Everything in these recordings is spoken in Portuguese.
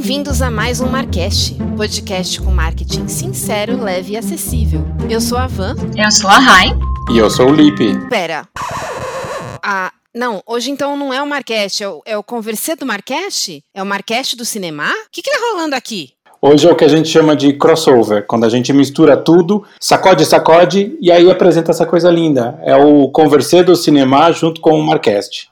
Bem-vindos a mais um Marcast, podcast com marketing sincero, leve e acessível. Eu sou a Van. Eu sou a Rai. E eu sou o Lipe. Pera. Ah, não, hoje então não é o Marcast, é o, é o Conversê do Marcast? É o Marcast do cinema? O que, que tá rolando aqui? Hoje é o que a gente chama de crossover, quando a gente mistura tudo, sacode, sacode, e aí apresenta essa coisa linda. É o Conversê do Cinema junto com o Marcast.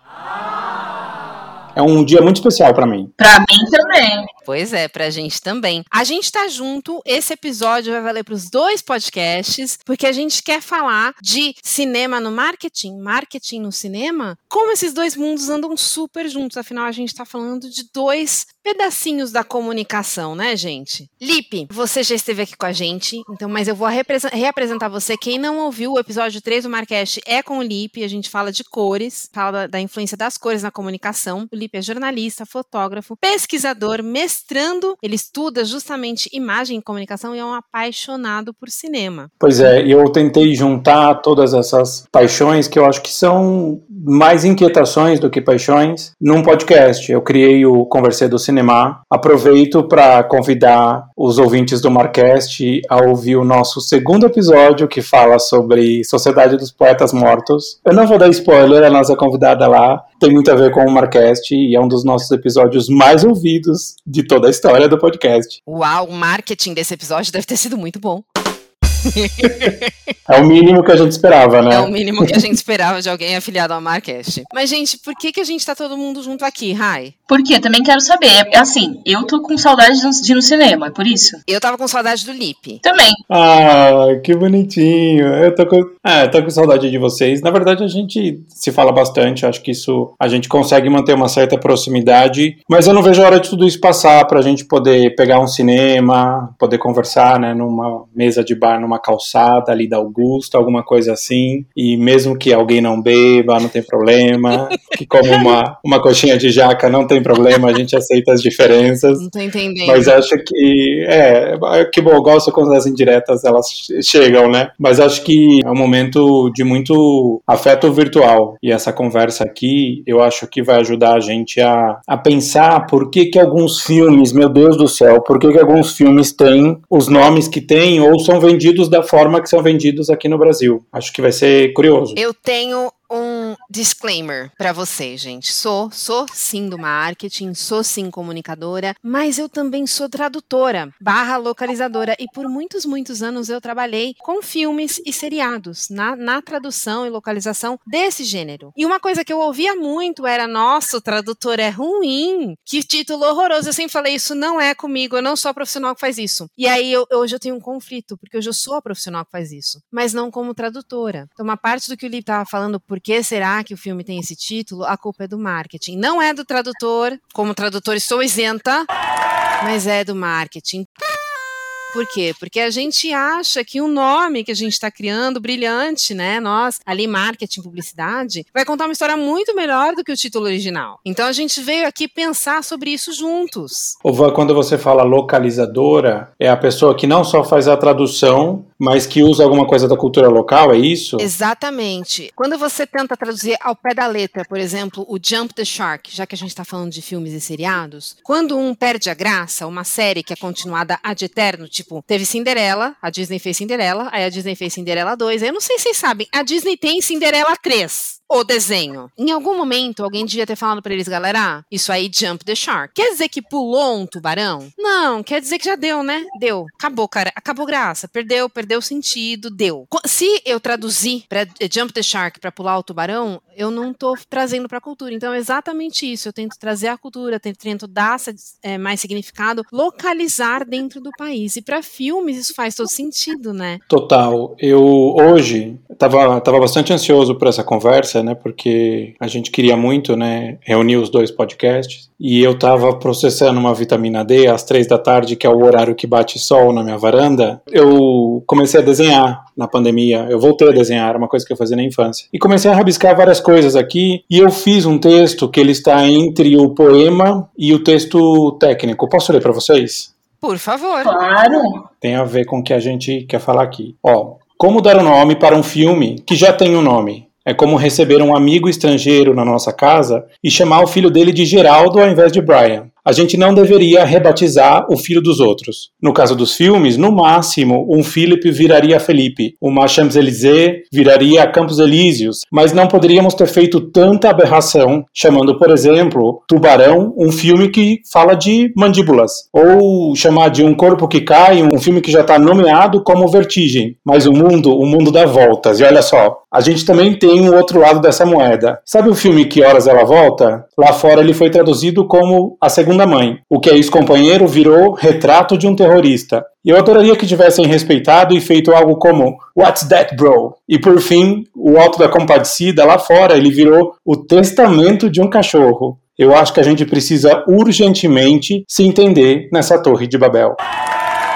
É um dia muito especial para mim. Para mim também. Pois é, pra gente também. A gente tá junto, esse episódio vai valer pros dois podcasts, porque a gente quer falar de cinema no marketing, marketing no cinema, como esses dois mundos andam super juntos. Afinal, a gente tá falando de dois pedacinhos da comunicação, né, gente? Lipe, você já esteve aqui com a gente, então, mas eu vou reapresentar você. Quem não ouviu o episódio 3 do Marcast é com o Lipe, a gente fala de cores, fala da, influência das cores na comunicação. O Lipe é jornalista, fotógrafo, pesquisador, mestrado mestrando, ele estuda justamente imagem e comunicação e é um apaixonado por cinema. Pois é, eu tentei juntar todas essas paixões que eu acho que são mais inquietações do que paixões num podcast. Eu criei o Conversê do Cinema. Aproveito para convidar os ouvintes do Marcast a ouvir o nosso segundo episódio que fala sobre Sociedade dos Poetas Mortos. Eu não vou dar spoiler, a nossa convidada lá tem muito a ver com o Marcast e é um dos nossos episódios mais ouvidos de toda a história do podcast. Uau, o marketing desse episódio deve ter sido muito bom é o mínimo que a gente esperava, né? É o mínimo que a gente esperava de alguém afiliado ao Marcast. Mas, gente, por que, que a gente tá todo mundo junto aqui, Rai? Porque também quero saber. É assim, eu tô com saudade de ir no cinema, é por isso. Eu tava com saudade do Lip. Também. Ah, que bonitinho. Eu tô com. Ah, eu tô com saudade de vocês. Na verdade, a gente se fala bastante. Acho que isso a gente consegue manter uma certa proximidade. Mas eu não vejo a hora de tudo isso passar pra gente poder pegar um cinema, poder conversar, né, numa mesa de bar, numa calçada ali da Augusta, alguma coisa assim. E mesmo que alguém não beba, não tem problema. que como uma, uma coxinha de jaca, não tem problema, a gente aceita as diferenças. Não tô entendendo. Mas acho que, é, que bom, eu gosto quando as indiretas elas chegam, né? Mas acho que é um momento de muito afeto virtual. E essa conversa aqui, eu acho que vai ajudar a gente a, a pensar por que que alguns filmes, meu Deus do céu, por que que alguns filmes têm os nomes que têm ou são vendidos da forma que são vendidos aqui no Brasil. Acho que vai ser curioso. Eu tenho disclaimer para você, gente. Sou, sou sim do marketing, sou sim comunicadora, mas eu também sou tradutora, barra localizadora, e por muitos, muitos anos eu trabalhei com filmes e seriados na, na tradução e localização desse gênero. E uma coisa que eu ouvia muito era: nossa, o tradutor é ruim, que título horroroso. Eu sempre falei: isso não é comigo, eu não sou a profissional que faz isso. E aí eu, hoje eu tenho um conflito, porque hoje eu sou a profissional que faz isso, mas não como tradutora. Então, uma parte do que o Li estava falando por que será que o filme tem esse título, a culpa é do marketing. Não é do tradutor, como tradutor estou isenta, mas é do marketing. Por quê? Porque a gente acha que o nome que a gente está criando, brilhante, né? Nós, ali, marketing, publicidade, vai contar uma história muito melhor do que o título original. Então a gente veio aqui pensar sobre isso juntos. Ova, quando você fala localizadora, é a pessoa que não só faz a tradução, mas que usa alguma coisa da cultura local, é isso? Exatamente. Quando você tenta traduzir ao pé da letra, por exemplo, o Jump the Shark, já que a gente está falando de filmes e seriados, quando um perde a graça, uma série que é continuada ad eterno, Tipo, teve Cinderela, a Disney fez Cinderela, aí a Disney fez Cinderela 2. Eu não sei se vocês sabem, a Disney tem Cinderela 3 o desenho. Em algum momento, alguém devia ter falado para eles, galera, isso aí jump the shark. Quer dizer que pulou um tubarão? Não, quer dizer que já deu, né? Deu. Acabou, cara. Acabou graça. Perdeu, perdeu o sentido, deu. Se eu traduzir para eh, jump the shark para pular o tubarão, eu não tô trazendo para a cultura. Então é exatamente isso. Eu tento trazer a cultura, tento, dar é, mais significado, localizar dentro do país. E para filmes isso faz todo sentido, né? Total. Eu hoje tava, tava bastante ansioso por essa conversa né? Porque a gente queria muito, né? Reunir os dois podcasts. E eu tava processando uma vitamina D às três da tarde, que é o horário que bate sol na minha varanda. Eu comecei a desenhar na pandemia. Eu voltei a desenhar, uma coisa que eu fazia na infância. E comecei a rabiscar várias coisas aqui. E eu fiz um texto que ele está entre o poema e o texto técnico. Posso ler para vocês? Por favor. Claro. Tem a ver com o que a gente quer falar aqui. Ó, como dar um nome para um filme que já tem um nome? É como receber um amigo estrangeiro na nossa casa e chamar o filho dele de Geraldo ao invés de Brian. A gente não deveria rebatizar o filho dos outros. No caso dos filmes, no máximo, um Philip viraria Felipe, uma Champs-Élysées viraria Campos Elíseos, mas não poderíamos ter feito tanta aberração chamando, por exemplo, Tubarão, um filme que fala de mandíbulas, ou chamar de Um Corpo que Cai, um filme que já está nomeado como Vertigem, mas o mundo, o mundo dá voltas. E olha só, a gente também tem um outro lado dessa moeda. Sabe o filme Que Horas Ela Volta? Lá fora ele foi traduzido como A Segunda Mãe. O que é ex-companheiro virou Retrato de um Terrorista. Eu adoraria que tivessem respeitado e feito algo como What's That, Bro? E por fim, o Alto da Compadecida, lá fora, ele virou O Testamento de um Cachorro. Eu acho que a gente precisa urgentemente se entender nessa Torre de Babel.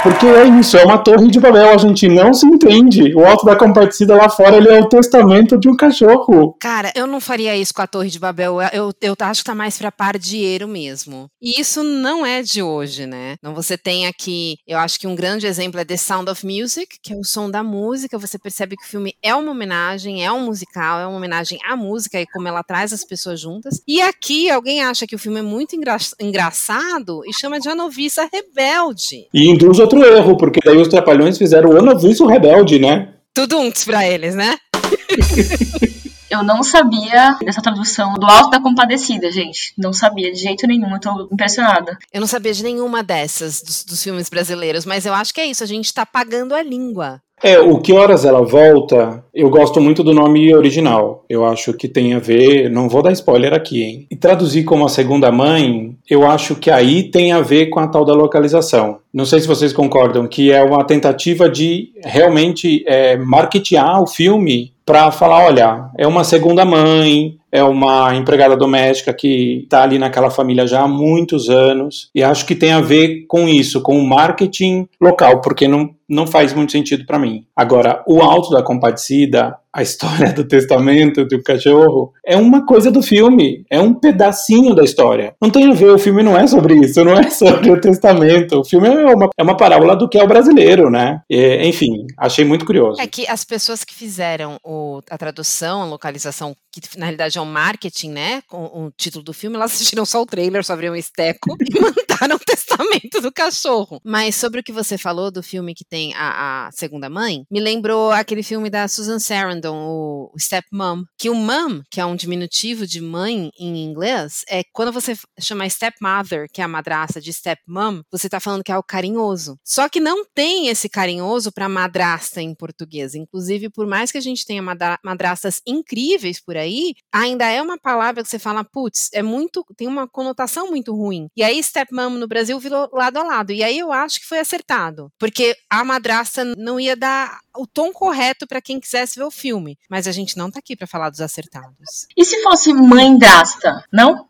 Porque é isso, é uma torre de Babel, a gente não se entende. O Alto da Compadecida lá fora, ele é o testamento de um cachorro. Cara, eu não faria isso com a Torre de Babel, eu, eu acho que tá mais pra pardieiro mesmo. E isso não é de hoje, né? Então você tem aqui, eu acho que um grande exemplo é The Sound of Music, que é o som da música, você percebe que o filme é uma homenagem, é um musical, é uma homenagem à música e como ela traz as pessoas juntas. E aqui alguém acha que o filme é muito engra engraçado e chama de A Noviça Rebelde. E induz outro erro, porque daí os Trapalhões fizeram o Ano Rebelde, né? Tudo uns pra eles, né? Eu não sabia dessa tradução do Alto da Compadecida, gente. Não sabia de jeito nenhum, eu tô impressionada. Eu não sabia de nenhuma dessas dos, dos filmes brasileiros, mas eu acho que é isso, a gente tá pagando a língua. É, o Que Horas Ela Volta, eu gosto muito do nome original. Eu acho que tem a ver, não vou dar spoiler aqui, hein? E traduzir como a segunda mãe, eu acho que aí tem a ver com a tal da localização. Não sei se vocês concordam, que é uma tentativa de realmente é, marketear o filme para falar, olha, é uma segunda mãe, é uma empregada doméstica que está ali naquela família já há muitos anos, e acho que tem a ver com isso, com o marketing local, porque não, não faz muito sentido para mim. Agora, o Alto da Compadecida, a história do testamento um cachorro, é uma coisa do filme, é um pedacinho da história. Não tem a ver, o filme não é sobre isso, não é sobre o testamento. O filme é uma, é uma parábola do que é o brasileiro, né? E, enfim, achei muito curioso. É que as pessoas que fizeram o, a tradução, a localização, que na realidade é um marketing, né? Com o título do filme, elas assistiram só o trailer, só abriram um esteco e mandaram o testamento do cachorro. Mas sobre o que você falou do filme que tem a, a segunda mãe, me lembrou aquele filme da Susan Sarandon, o, o Stepmom, que o mom, que é um diminutivo de mãe em inglês, é quando você chama stepmother, que é a madrasta de stepmom, você tá falando que é o carinhoso. Só que não tem esse carinhoso para madrasta em português. Inclusive, por mais que a gente tenha madrastas incríveis por aí, ainda é uma palavra que você fala, putz, é muito, tem uma conotação muito ruim. E aí, stepmom no Brasil virou lado a lado. E aí eu acho que foi acertado, porque a madrasta não ia dar o tom correto para quem quisesse ver o filme. Mas a gente não tá aqui para falar dos acertados. E se fosse mãe drasta, não?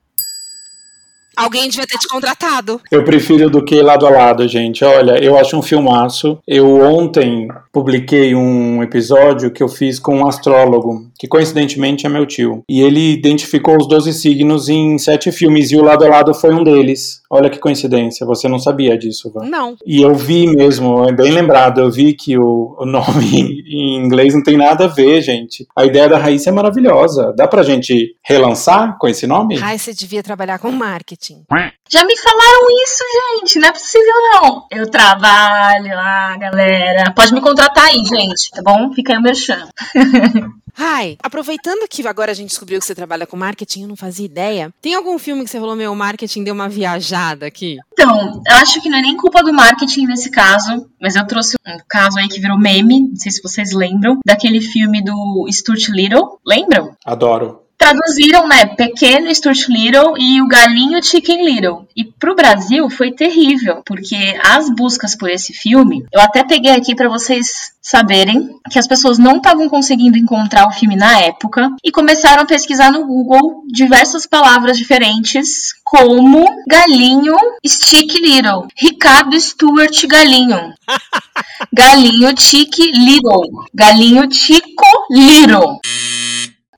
Alguém devia ter te contratado. Eu prefiro do que lado a lado, gente. Olha, eu acho um filmaço. Eu ontem publiquei um episódio que eu fiz com um astrólogo, que coincidentemente é meu tio. E ele identificou os 12 signos em sete filmes, e o lado a lado foi um deles. Olha que coincidência, você não sabia disso, Van? Não. E eu vi mesmo, é bem lembrado, eu vi que o, o nome em inglês não tem nada a ver, gente. A ideia da Raíssa é maravilhosa. Dá pra gente relançar com esse nome? Raíssa devia trabalhar com marketing. Já me falaram isso, gente. Não é possível, não. Eu trabalho lá, galera. Pode me contratar aí, gente, tá bom? Fica aí o merchan. Ai, aproveitando que agora a gente descobriu que você trabalha com marketing, eu não fazia ideia. Tem algum filme que você falou, meu, marketing deu uma viajada aqui? Então, eu acho que não é nem culpa do marketing nesse caso, mas eu trouxe um caso aí que virou meme, não sei se vocês lembram, daquele filme do Stuart Little. Lembram? Adoro traduziram, né, Pequeno Stuart Little e o Galinho Chicken Little. E pro Brasil foi terrível, porque as buscas por esse filme, eu até peguei aqui para vocês saberem que as pessoas não estavam conseguindo encontrar o filme na época e começaram a pesquisar no Google diversas palavras diferentes, como galinho stick little, Ricardo Stuart galinho, galinho chick little, galinho chico little.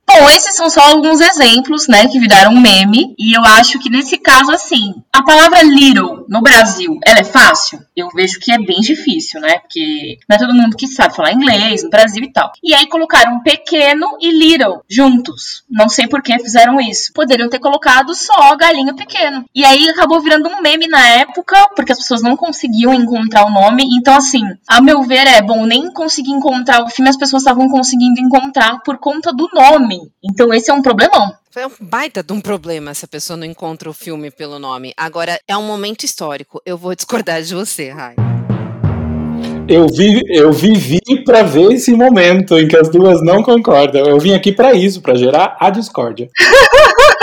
Bom, esses são só alguns exemplos, né, que viraram meme, e eu acho que nesse caso, assim, a palavra little no Brasil, ela é fácil? Eu vejo que é bem difícil, né, porque não é todo mundo que sabe falar inglês no Brasil e tal. E aí colocaram pequeno e little juntos. Não sei por que fizeram isso. Poderiam ter colocado só galinho pequeno. E aí acabou virando um meme na época, porque as pessoas não conseguiam encontrar o nome. Então, assim, a meu ver, é bom, nem consegui encontrar o filme, as pessoas estavam conseguindo encontrar por conta do nome. Então, esse é um problemão. É um baita de um problema se a pessoa não encontra o filme pelo nome. Agora, é um momento histórico. Eu vou discordar de você, Rai. Eu, vi, eu vivi para ver esse momento em que as duas não concordam. Eu vim aqui para isso, para gerar a discórdia.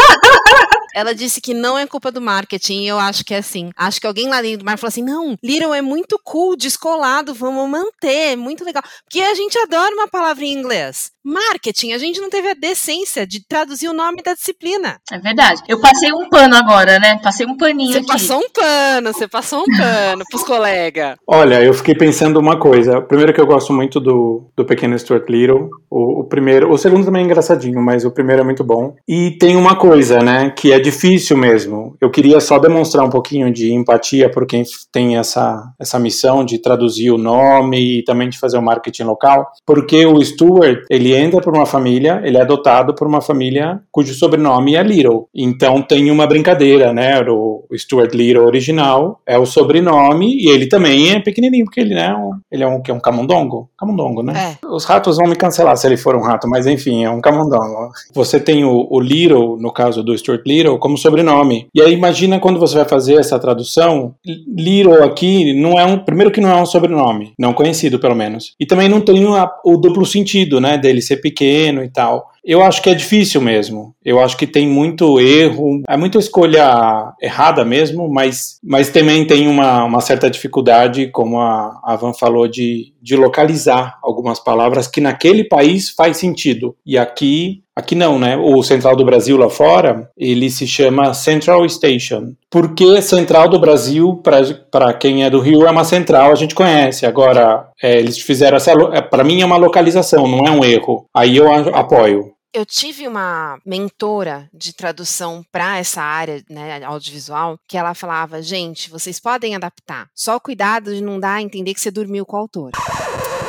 Ela disse que não é culpa do marketing, e eu acho que é assim. Acho que alguém lá dentro do marketing falou assim: não, Little é muito cool, descolado, vamos manter, é muito legal. Porque a gente adora uma palavra em inglês. Marketing, a gente não teve a decência de traduzir o nome da disciplina. É verdade. Eu passei um pano agora, né? Passei um paninho Você aqui. passou um pano, você passou um pano pros colegas. Olha, eu fiquei pensando uma coisa. Primeiro que eu gosto muito do, do Pequeno Stuart Little. O, o primeiro, o segundo também é engraçadinho, mas o primeiro é muito bom. E tem uma coisa, né, que é difícil mesmo. Eu queria só demonstrar um pouquinho de empatia por quem tem essa, essa missão de traduzir o nome e também de fazer o marketing local, porque o Stuart, ele entra por uma família, ele é adotado por uma família cujo sobrenome é Little. Então tem uma brincadeira, né? O Stuart Little original é o sobrenome e ele também é pequenininho, porque ele, né, um, ele é um, que é um camundongo? Camundongo, né? É. Os ratos vão me cancelar se ele for um rato, mas enfim, é um camundongo. Você tem o, o Little, no caso do Stuart Little, como sobrenome. E aí imagina quando você vai fazer essa tradução, Little aqui não é um, primeiro que não é um sobrenome, não conhecido pelo menos. E também não tem o duplo sentido, né, dele ser pequeno e tal. Eu acho que é difícil mesmo. Eu acho que tem muito erro, é muita escolha errada mesmo, mas, mas também tem uma, uma certa dificuldade, como a, a Van falou, de, de localizar algumas palavras que naquele país faz sentido. E aqui Aqui não, né? O Central do Brasil lá fora, ele se chama Central Station. Porque Central do Brasil, para quem é do Rio, é uma central, a gente conhece. Agora, é, eles fizeram essa. Para mim é uma localização, não é um erro. Aí eu apoio. Eu tive uma mentora de tradução para essa área né, audiovisual que ela falava: gente, vocês podem adaptar, só cuidado de não dar a entender que você dormiu com o autor.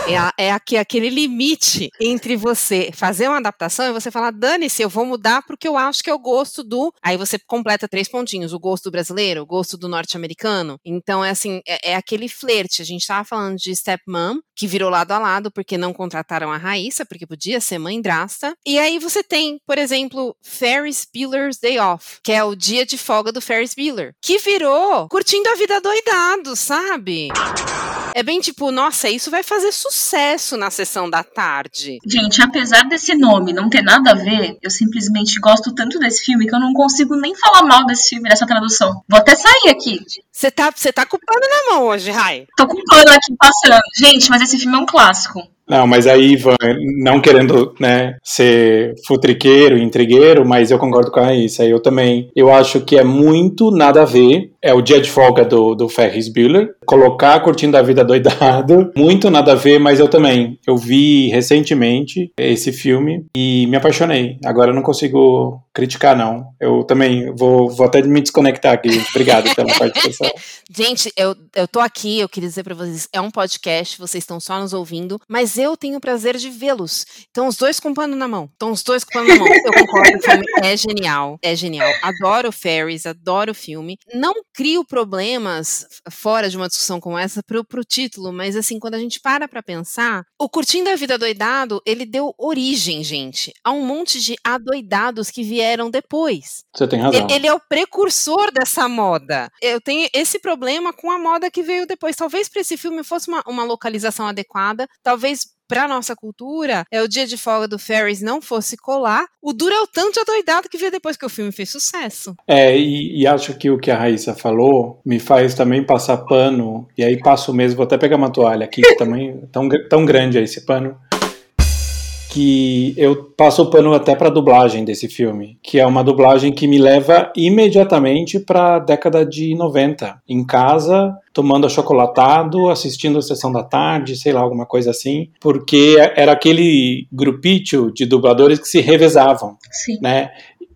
É, é aqui, aquele limite entre você fazer uma adaptação e você falar, dane-se, eu vou mudar porque eu acho que o gosto do. Aí você completa três pontinhos: o gosto brasileiro, o gosto do norte-americano. Então, é assim, é, é, aquele flerte. A gente tava falando de Stepmom, que virou lado a lado porque não contrataram a Raíssa, porque podia ser mãe drasta. E aí você tem, por exemplo, Ferris Bueller's Day Off, que é o dia de folga do Ferris Bueller, que virou curtindo a vida doidado, sabe? É bem tipo, nossa, isso vai fazer sucesso na sessão da tarde. Gente, apesar desse nome não ter nada a ver, eu simplesmente gosto tanto desse filme que eu não consigo nem falar mal desse filme, dessa tradução. Vou até sair aqui. Você tá, você tá com o pano na mão hoje, Rai. Tô com o pano aqui passando. Gente, mas esse filme é um clássico. Não, mas aí, Ivan, não querendo né, ser futriqueiro, intrigueiro, mas eu concordo com a Raíssa. Eu também. Eu acho que é muito nada a ver. É o dia de folga do, do Ferris Bueller. Colocar curtindo a vida doidado. Muito nada a ver, mas eu também. Eu vi recentemente esse filme e me apaixonei. Agora eu não consigo criticar, não. Eu também vou, vou até me desconectar aqui. Obrigado pela participação. Gente, eu, eu tô aqui, eu queria dizer pra vocês, é um podcast, vocês estão só nos ouvindo, mas eu tenho o prazer de vê-los. Então, os dois com pano na mão. Então, os dois com pano na mão. Eu concordo, o filme é genial. É genial. Adoro o Ferris, adoro o filme. Não crio problemas fora de uma discussão como essa pro, pro título, mas assim, quando a gente para pra pensar, o Curtindo a Vida Doidado, ele deu origem, gente, a um monte de adoidados que vieram depois. Você tem razão. Ele, ele é o precursor dessa moda. Eu tenho esse problema com a moda que veio depois. Talvez para esse filme fosse uma, uma localização adequada, talvez para nossa cultura, é o dia de folga do Ferris não fosse colar, o duro é o tanto de adoidado que veio depois que o filme fez sucesso. É, e, e, acho que o que a Raíssa falou me faz também passar pano, e aí passo mesmo, vou até pegar uma toalha aqui, que também tão, tão grande é esse pano. Que eu passo o pano até para a dublagem desse filme, que é uma dublagem que me leva imediatamente para a década de 90. Em casa, tomando achocolatado, assistindo a sessão da tarde, sei lá, alguma coisa assim, porque era aquele grupito de dubladores que se revezavam, Sim. né?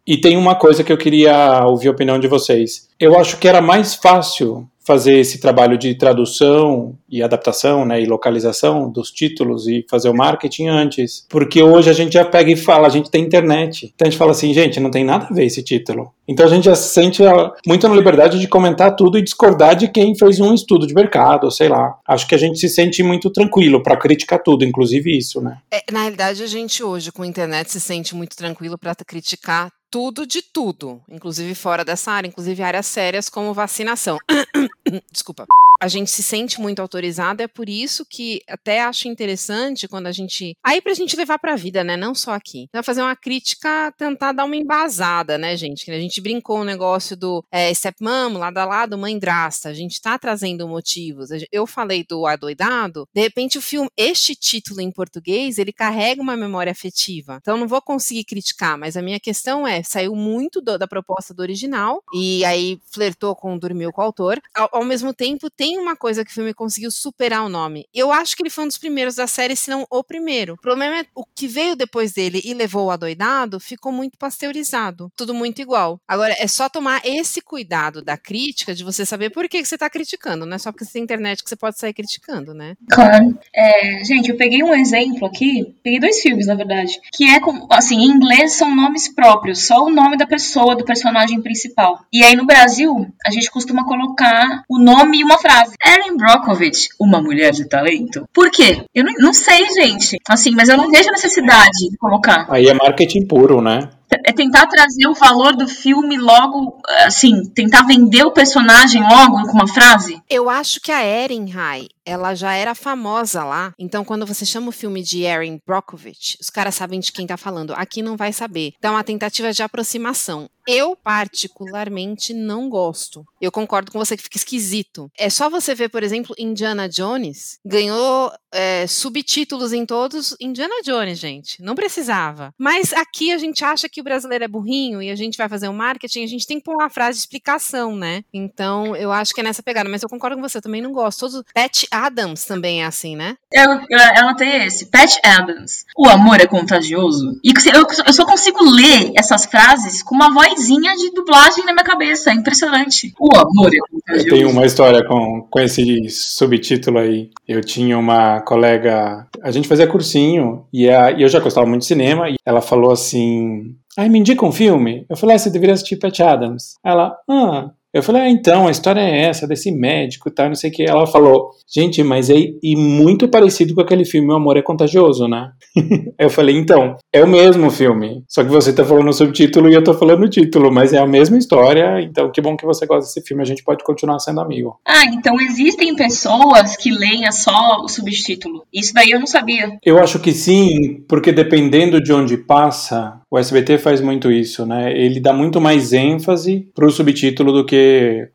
E tem uma coisa que eu queria ouvir a opinião de vocês. Eu acho que era mais fácil fazer esse trabalho de tradução e adaptação, né, e localização dos títulos e fazer o marketing antes, porque hoje a gente já pega e fala, a gente tem internet, então a gente fala assim, gente, não tem nada a ver esse título. Então a gente já se sente muito na liberdade de comentar tudo e discordar de quem fez um estudo de mercado, sei lá. Acho que a gente se sente muito tranquilo para criticar tudo, inclusive isso, né? É, na realidade, a gente hoje com a internet se sente muito tranquilo para criticar tudo de tudo, inclusive fora dessa área, inclusive áreas sérias como vacinação. Desculpa. A gente se sente muito autorizado, é por isso que até acho interessante quando a gente. Aí pra gente levar pra vida, né? Não só aqui. Então, fazer uma crítica, tentar dar uma embasada, né, gente? A gente brincou o negócio do é, stepmom, lado a lado, mãe drasta. A gente tá trazendo motivos. Eu falei do Adoidado, de repente o filme, este título em português, ele carrega uma memória afetiva. Então, não vou conseguir criticar, mas a minha questão é: saiu muito do, da proposta do original, e aí flertou com Dormiu com o autor. Ao, ao mesmo tempo, tem tem uma coisa que o filme conseguiu superar o nome. Eu acho que ele foi um dos primeiros da série, se não o primeiro. O problema é o que veio depois dele e levou o adoidado ficou muito pasteurizado. Tudo muito igual. Agora, é só tomar esse cuidado da crítica, de você saber por que, que você está criticando. Não é só porque você tem internet que você pode sair criticando, né? Claro. É, gente, eu peguei um exemplo aqui, peguei dois filmes, na verdade, que é, com, assim, em inglês são nomes próprios, só o nome da pessoa, do personagem principal. E aí no Brasil, a gente costuma colocar o nome e uma frase frase. Erin Brockovich, uma mulher de talento? Por quê? Eu não, não sei, gente. Assim, mas eu não vejo necessidade de colocar. Aí é marketing puro, né? É tentar trazer o valor do filme logo, assim, tentar vender o personagem logo com uma frase? Eu acho que a Erin High, ela já era famosa lá. Então, quando você chama o filme de Erin Brockovich, os caras sabem de quem tá falando. Aqui não vai saber. Então, é uma tentativa de aproximação. Eu, particularmente, não gosto. Eu concordo com você que fica esquisito. É só você ver, por exemplo, Indiana Jones ganhou é, subtítulos em todos. Indiana Jones, gente. Não precisava. Mas aqui a gente acha que o brasileiro é burrinho e a gente vai fazer um marketing, a gente tem que pôr uma frase de explicação, né? Então, eu acho que é nessa pegada. Mas eu concordo com você, eu também não gosto. Todos, Pat Adams também é assim, né? Eu, eu, ela tem esse. Pat Adams. O amor é contagioso. E eu, eu só consigo ler essas frases com uma vozinha de dublagem na minha cabeça. É impressionante. O amor é contagioso. Eu tenho uma história com, com esse subtítulo aí. Eu tinha uma colega. A gente fazia cursinho e, a, e eu já gostava muito de cinema. E ela falou assim: Ai, me indica um filme? Eu falei, ah, você deveria assistir Pat Adams. Ela, ah. Eu falei, ah, então, a história é essa, desse médico e tal, não sei o que. Ela falou, gente, mas é e muito parecido com aquele filme O Amor é Contagioso, né? eu falei, então, é o mesmo filme. Só que você tá falando o subtítulo e eu tô falando o título, mas é a mesma história. Então, que bom que você gosta desse filme, a gente pode continuar sendo amigo. Ah, então existem pessoas que leem só o subtítulo. Isso daí eu não sabia. Eu acho que sim, porque dependendo de onde passa, o SBT faz muito isso, né? Ele dá muito mais ênfase pro subtítulo do que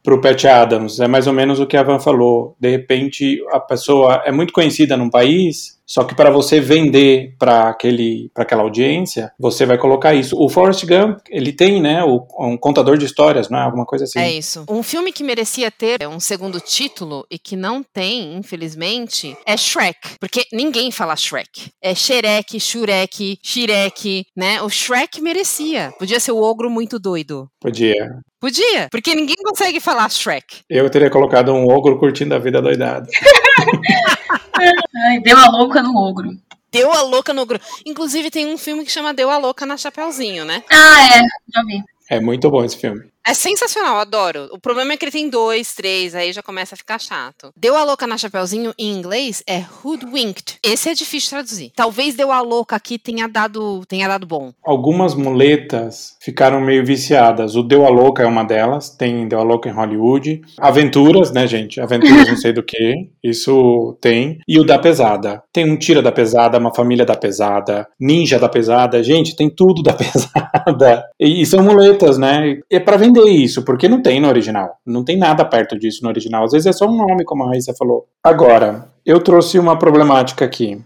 pro Pat Adams. É mais ou menos o que a Van falou. De repente, a pessoa é muito conhecida num país, só que para você vender para aquele para aquela audiência, você vai colocar isso. O Forrest Gump, ele tem, né, o, um contador de histórias, não é alguma coisa assim. É isso. Um filme que merecia ter um segundo título e que não tem, infelizmente, é Shrek, porque ninguém fala Shrek. É Shrek, Shurek, Shirek, né? O Shrek merecia. Podia ser o ogro muito doido. Podia. Podia, porque ninguém consegue falar Shrek. Eu teria colocado um ogro curtindo a vida doidada. Ai, deu a louca no ogro. Deu a louca no ogro. Inclusive tem um filme que chama Deu a louca na Chapeuzinho, né? Ah, é, já vi. É muito bom esse filme. É sensacional, adoro. O problema é que ele tem dois, três, aí já começa a ficar chato. Deu a louca na Chapeuzinho em inglês é hoodwinked. Esse é difícil de traduzir. Talvez deu a louca aqui tenha dado, tenha dado bom. Algumas muletas ficaram meio viciadas. O deu a louca é uma delas. Tem deu a louca em Hollywood. Aventuras, né, gente? Aventuras não sei do que. Isso tem. E o da pesada. Tem um tira da pesada, uma família da pesada, ninja da pesada. Gente, tem tudo da pesada. E, e são muletas, né? É para vender entender isso, porque não tem no original. Não tem nada perto disso no original. Às vezes é só um nome, como a Raíssa falou. Agora, eu trouxe uma problemática aqui.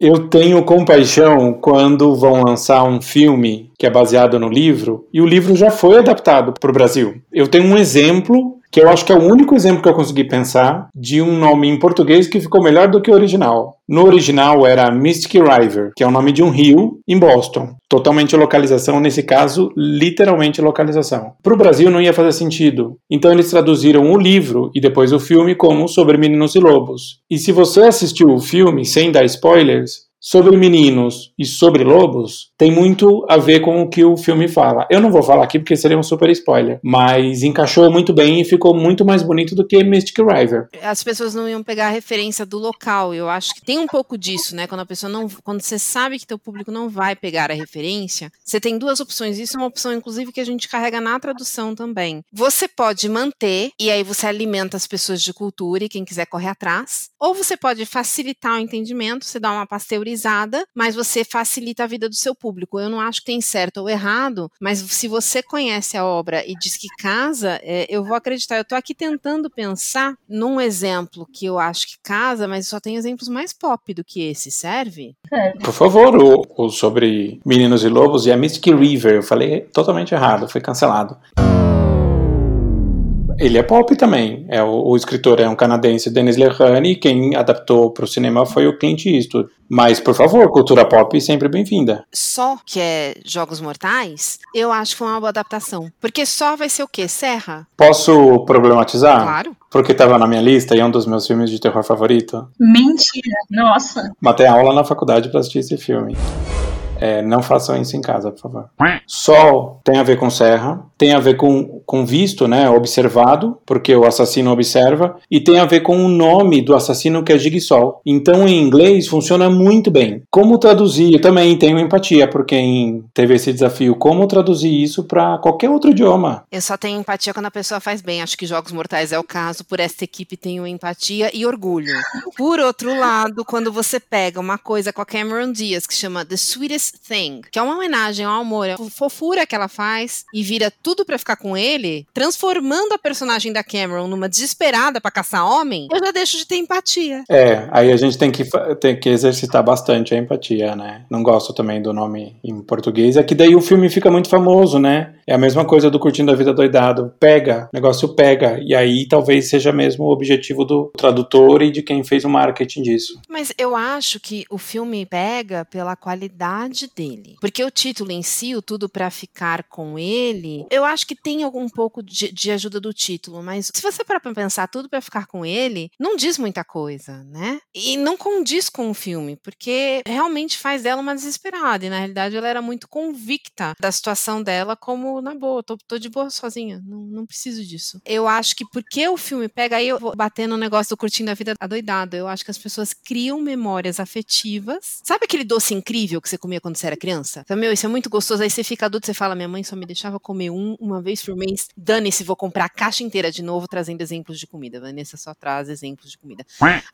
Eu tenho compaixão quando vão lançar um filme que é baseado no livro e o livro já foi adaptado para o Brasil. Eu tenho um exemplo que eu acho que é o único exemplo que eu consegui pensar de um nome em português que ficou melhor do que o original. No original era Mystic River, que é o nome de um rio em Boston. Totalmente localização, nesse caso, literalmente localização. Para o Brasil não ia fazer sentido. Então eles traduziram o livro e depois o filme como Sobre Meninos e Lobos. E se você assistiu o filme sem dar spoilers, sobre meninos e sobre lobos tem muito a ver com o que o filme fala. Eu não vou falar aqui porque seria um super spoiler, mas encaixou muito bem e ficou muito mais bonito do que Mystic River. As pessoas não iam pegar a referência do local. Eu acho que tem um pouco disso, né? Quando a pessoa não, quando você sabe que teu público não vai pegar a referência, você tem duas opções. Isso é uma opção inclusive que a gente carrega na tradução também. Você pode manter e aí você alimenta as pessoas de cultura e quem quiser correr atrás, ou você pode facilitar o entendimento, você dá uma pasteurização mas você facilita a vida do seu público. Eu não acho que tem certo ou errado, mas se você conhece a obra e diz que casa, é, eu vou acreditar. Eu estou aqui tentando pensar num exemplo que eu acho que casa, mas só tem exemplos mais pop do que esse, serve? Por favor, o, o sobre Meninos e Lobos e a Mystic River, eu falei totalmente errado, foi cancelado. Ele é pop também. É o, o escritor é um canadense, Denis Lehane, e quem adaptou para o cinema foi o Clint Eastwood. Mas, por favor, cultura pop sempre bem-vinda. Só que é Jogos Mortais, eu acho que foi uma boa adaptação. Porque só vai ser o quê? Serra? Posso problematizar? Claro. Porque estava na minha lista e é um dos meus filmes de terror favorito. Mentira, nossa. Matei aula na faculdade para assistir esse filme. É, não façam isso em casa, por favor. Sol tem a ver com serra, tem a ver com, com visto, né, observado, porque o assassino observa, e tem a ver com o nome do assassino que é Jigsaw. Então, em inglês, funciona muito bem. Como traduzir? Eu também tenho empatia por quem teve esse desafio. Como traduzir isso para qualquer outro idioma? Eu só tenho empatia quando a pessoa faz bem. Acho que Jogos Mortais é o caso. Por esta equipe tenho empatia e orgulho. Por outro lado, quando você pega uma coisa com a Cameron Diaz que chama The Sweetest Thing, que é uma homenagem ao amor, a fofura que ela faz e vira tudo para ficar com ele, transformando a personagem da Cameron numa desesperada para caçar homem, eu já deixo de ter empatia. É, aí a gente tem que, tem que exercitar bastante a empatia, né? Não gosto também do nome em português, é que daí o filme fica muito famoso, né? É a mesma coisa do Curtindo a Vida Doidado. Pega, o negócio pega. E aí talvez seja mesmo o objetivo do tradutor e de quem fez o marketing disso. Mas eu acho que o filme pega pela qualidade dele. Porque o título em si, o Tudo para Ficar com Ele, eu acho que tem algum pouco de, de ajuda do título. Mas se você parar pra pensar Tudo para Ficar com Ele, não diz muita coisa, né? E não condiz com o filme, porque realmente faz dela uma desesperada. E na realidade ela era muito convicta da situação dela como na boa, tô, tô de boa sozinha, não, não preciso disso. Eu acho que porque o filme pega, aí eu vou bater no negócio do curtindo a vida adoidada, eu acho que as pessoas criam memórias afetivas. Sabe aquele doce incrível que você comia quando você era criança? Então, meu, isso é muito gostoso, aí você fica adulto, você fala, minha mãe só me deixava comer um, uma vez por mês, dane-se, vou comprar a caixa inteira de novo, trazendo exemplos de comida, Vanessa só traz exemplos de comida.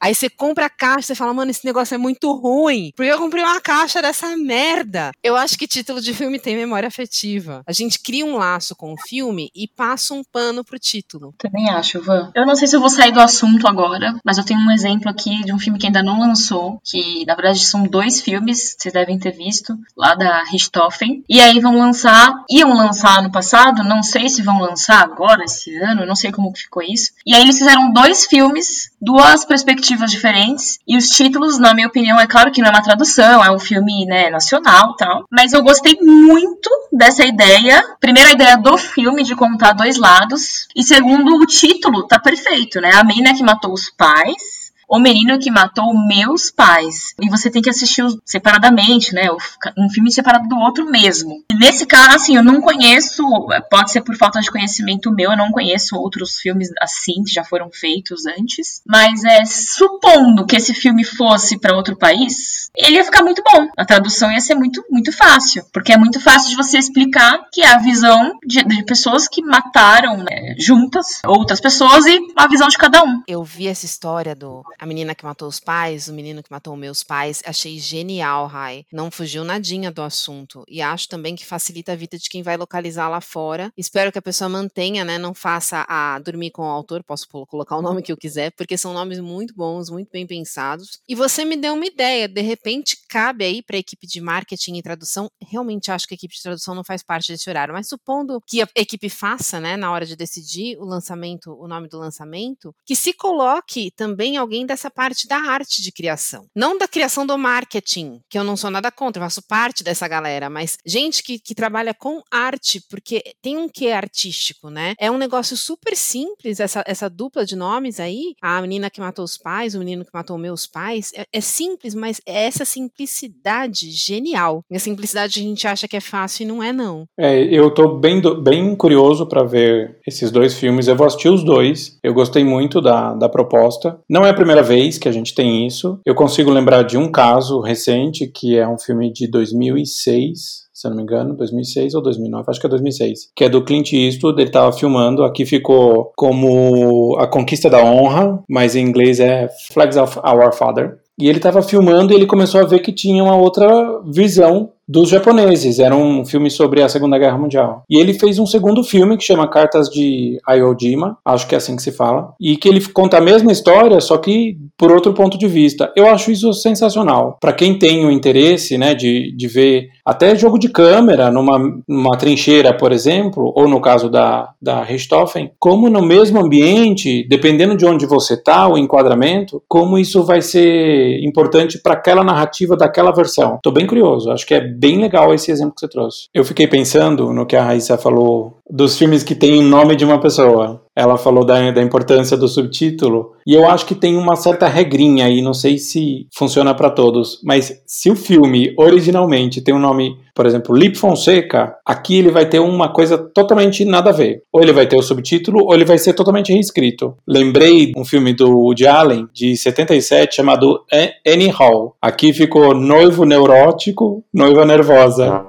Aí você compra a caixa, você fala, mano, esse negócio é muito ruim, porque eu comprei uma caixa dessa merda. Eu acho que título de filme tem memória afetiva. A gente cria um laço com o filme e passa um pano pro título. Também acho, Van. Eu não sei se eu vou sair do assunto agora, mas eu tenho um exemplo aqui de um filme que ainda não lançou, que na verdade são dois filmes, vocês devem ter visto, lá da Richthofen. E aí vão lançar, iam lançar ano passado, não sei se vão lançar agora, esse ano, não sei como ficou isso. E aí eles fizeram dois filmes, duas perspectivas diferentes, e os títulos, na minha opinião, é claro que não é uma tradução, é um filme, né, nacional tal, mas eu gostei muito dessa ideia primeira ideia do filme de contar dois lados. E segundo, o título tá perfeito, né? A menina que matou os pais o Menino que Matou Meus Pais. E você tem que assistir separadamente, né? Um filme separado do outro mesmo. Nesse caso, assim, eu não conheço, pode ser por falta de conhecimento meu, eu não conheço outros filmes assim que já foram feitos antes. Mas é supondo que esse filme fosse para outro país, ele ia ficar muito bom. A tradução ia ser muito, muito fácil. Porque é muito fácil de você explicar que é a visão de, de pessoas que mataram né, juntas outras pessoas e a visão de cada um. Eu vi essa história do A Menina que Matou os Pais, O Menino que Matou Meus Pais, achei genial, Rai. Não fugiu nadinha do assunto. E acho também que facilita a vida de quem vai localizar lá fora. Espero que a pessoa mantenha, né? Não faça a dormir com o autor, posso colocar o nome que eu quiser, porque são nomes muito bons, muito bem pensados. E você me deu uma ideia, de repente cabe aí para a equipe de marketing e tradução. Realmente acho que a equipe de tradução não faz parte desse horário, mas supondo que a equipe faça, né, na hora de decidir o lançamento, o nome do lançamento, que se coloque também alguém dessa parte da arte de criação. Não da criação do marketing, que eu não sou nada contra, faço parte dessa galera, mas gente que, que trabalha com arte, porque tem um quê artístico, né? É um negócio super simples, essa, essa dupla de nomes aí, a menina que matou os pais, o menino que matou meus pais, é, é simples, mas é essa simplicidade genial. E a simplicidade a gente acha que é fácil e não é, não. É, eu tô bem, bem curioso para ver esses dois filmes. Eu vou assistir os dois. Eu gostei muito da, da proposta. Não é a primeira vez que a gente tem isso. Eu consigo lembrar de um caso recente, que é um filme de 2006 se eu não me engano, 2006 ou 2009, acho que é 2006, que é do Clint Eastwood, ele estava filmando, aqui ficou como A Conquista da Honra, mas em inglês é Flags of Our Father. E ele estava filmando e ele começou a ver que tinha uma outra visão dos japoneses. Era um filme sobre a Segunda Guerra Mundial. E ele fez um segundo filme que chama Cartas de Ayojima, acho que é assim que se fala, e que ele conta a mesma história, só que por outro ponto de vista. Eu acho isso sensacional. Para quem tem o interesse, né, de, de ver até jogo de câmera numa, numa trincheira, por exemplo, ou no caso da, da Richthofen, como no mesmo ambiente, dependendo de onde você está, o enquadramento, como isso vai ser importante para aquela narrativa daquela versão. Estou bem curioso. Acho que é bem legal esse exemplo que você trouxe. Eu fiquei pensando no que a Raíssa falou dos filmes que tem o nome de uma pessoa. Ela falou da, da importância do subtítulo. E eu acho que tem uma certa regrinha aí, não sei se funciona para todos, mas se o filme originalmente tem um nome, por exemplo, Lip Fonseca, aqui ele vai ter uma coisa totalmente nada a ver. Ou ele vai ter o subtítulo, ou ele vai ser totalmente reescrito. Lembrei um filme do Woody Allen, de 77, chamado Annie Hall. Aqui ficou Noivo Neurótico, Noiva Nervosa.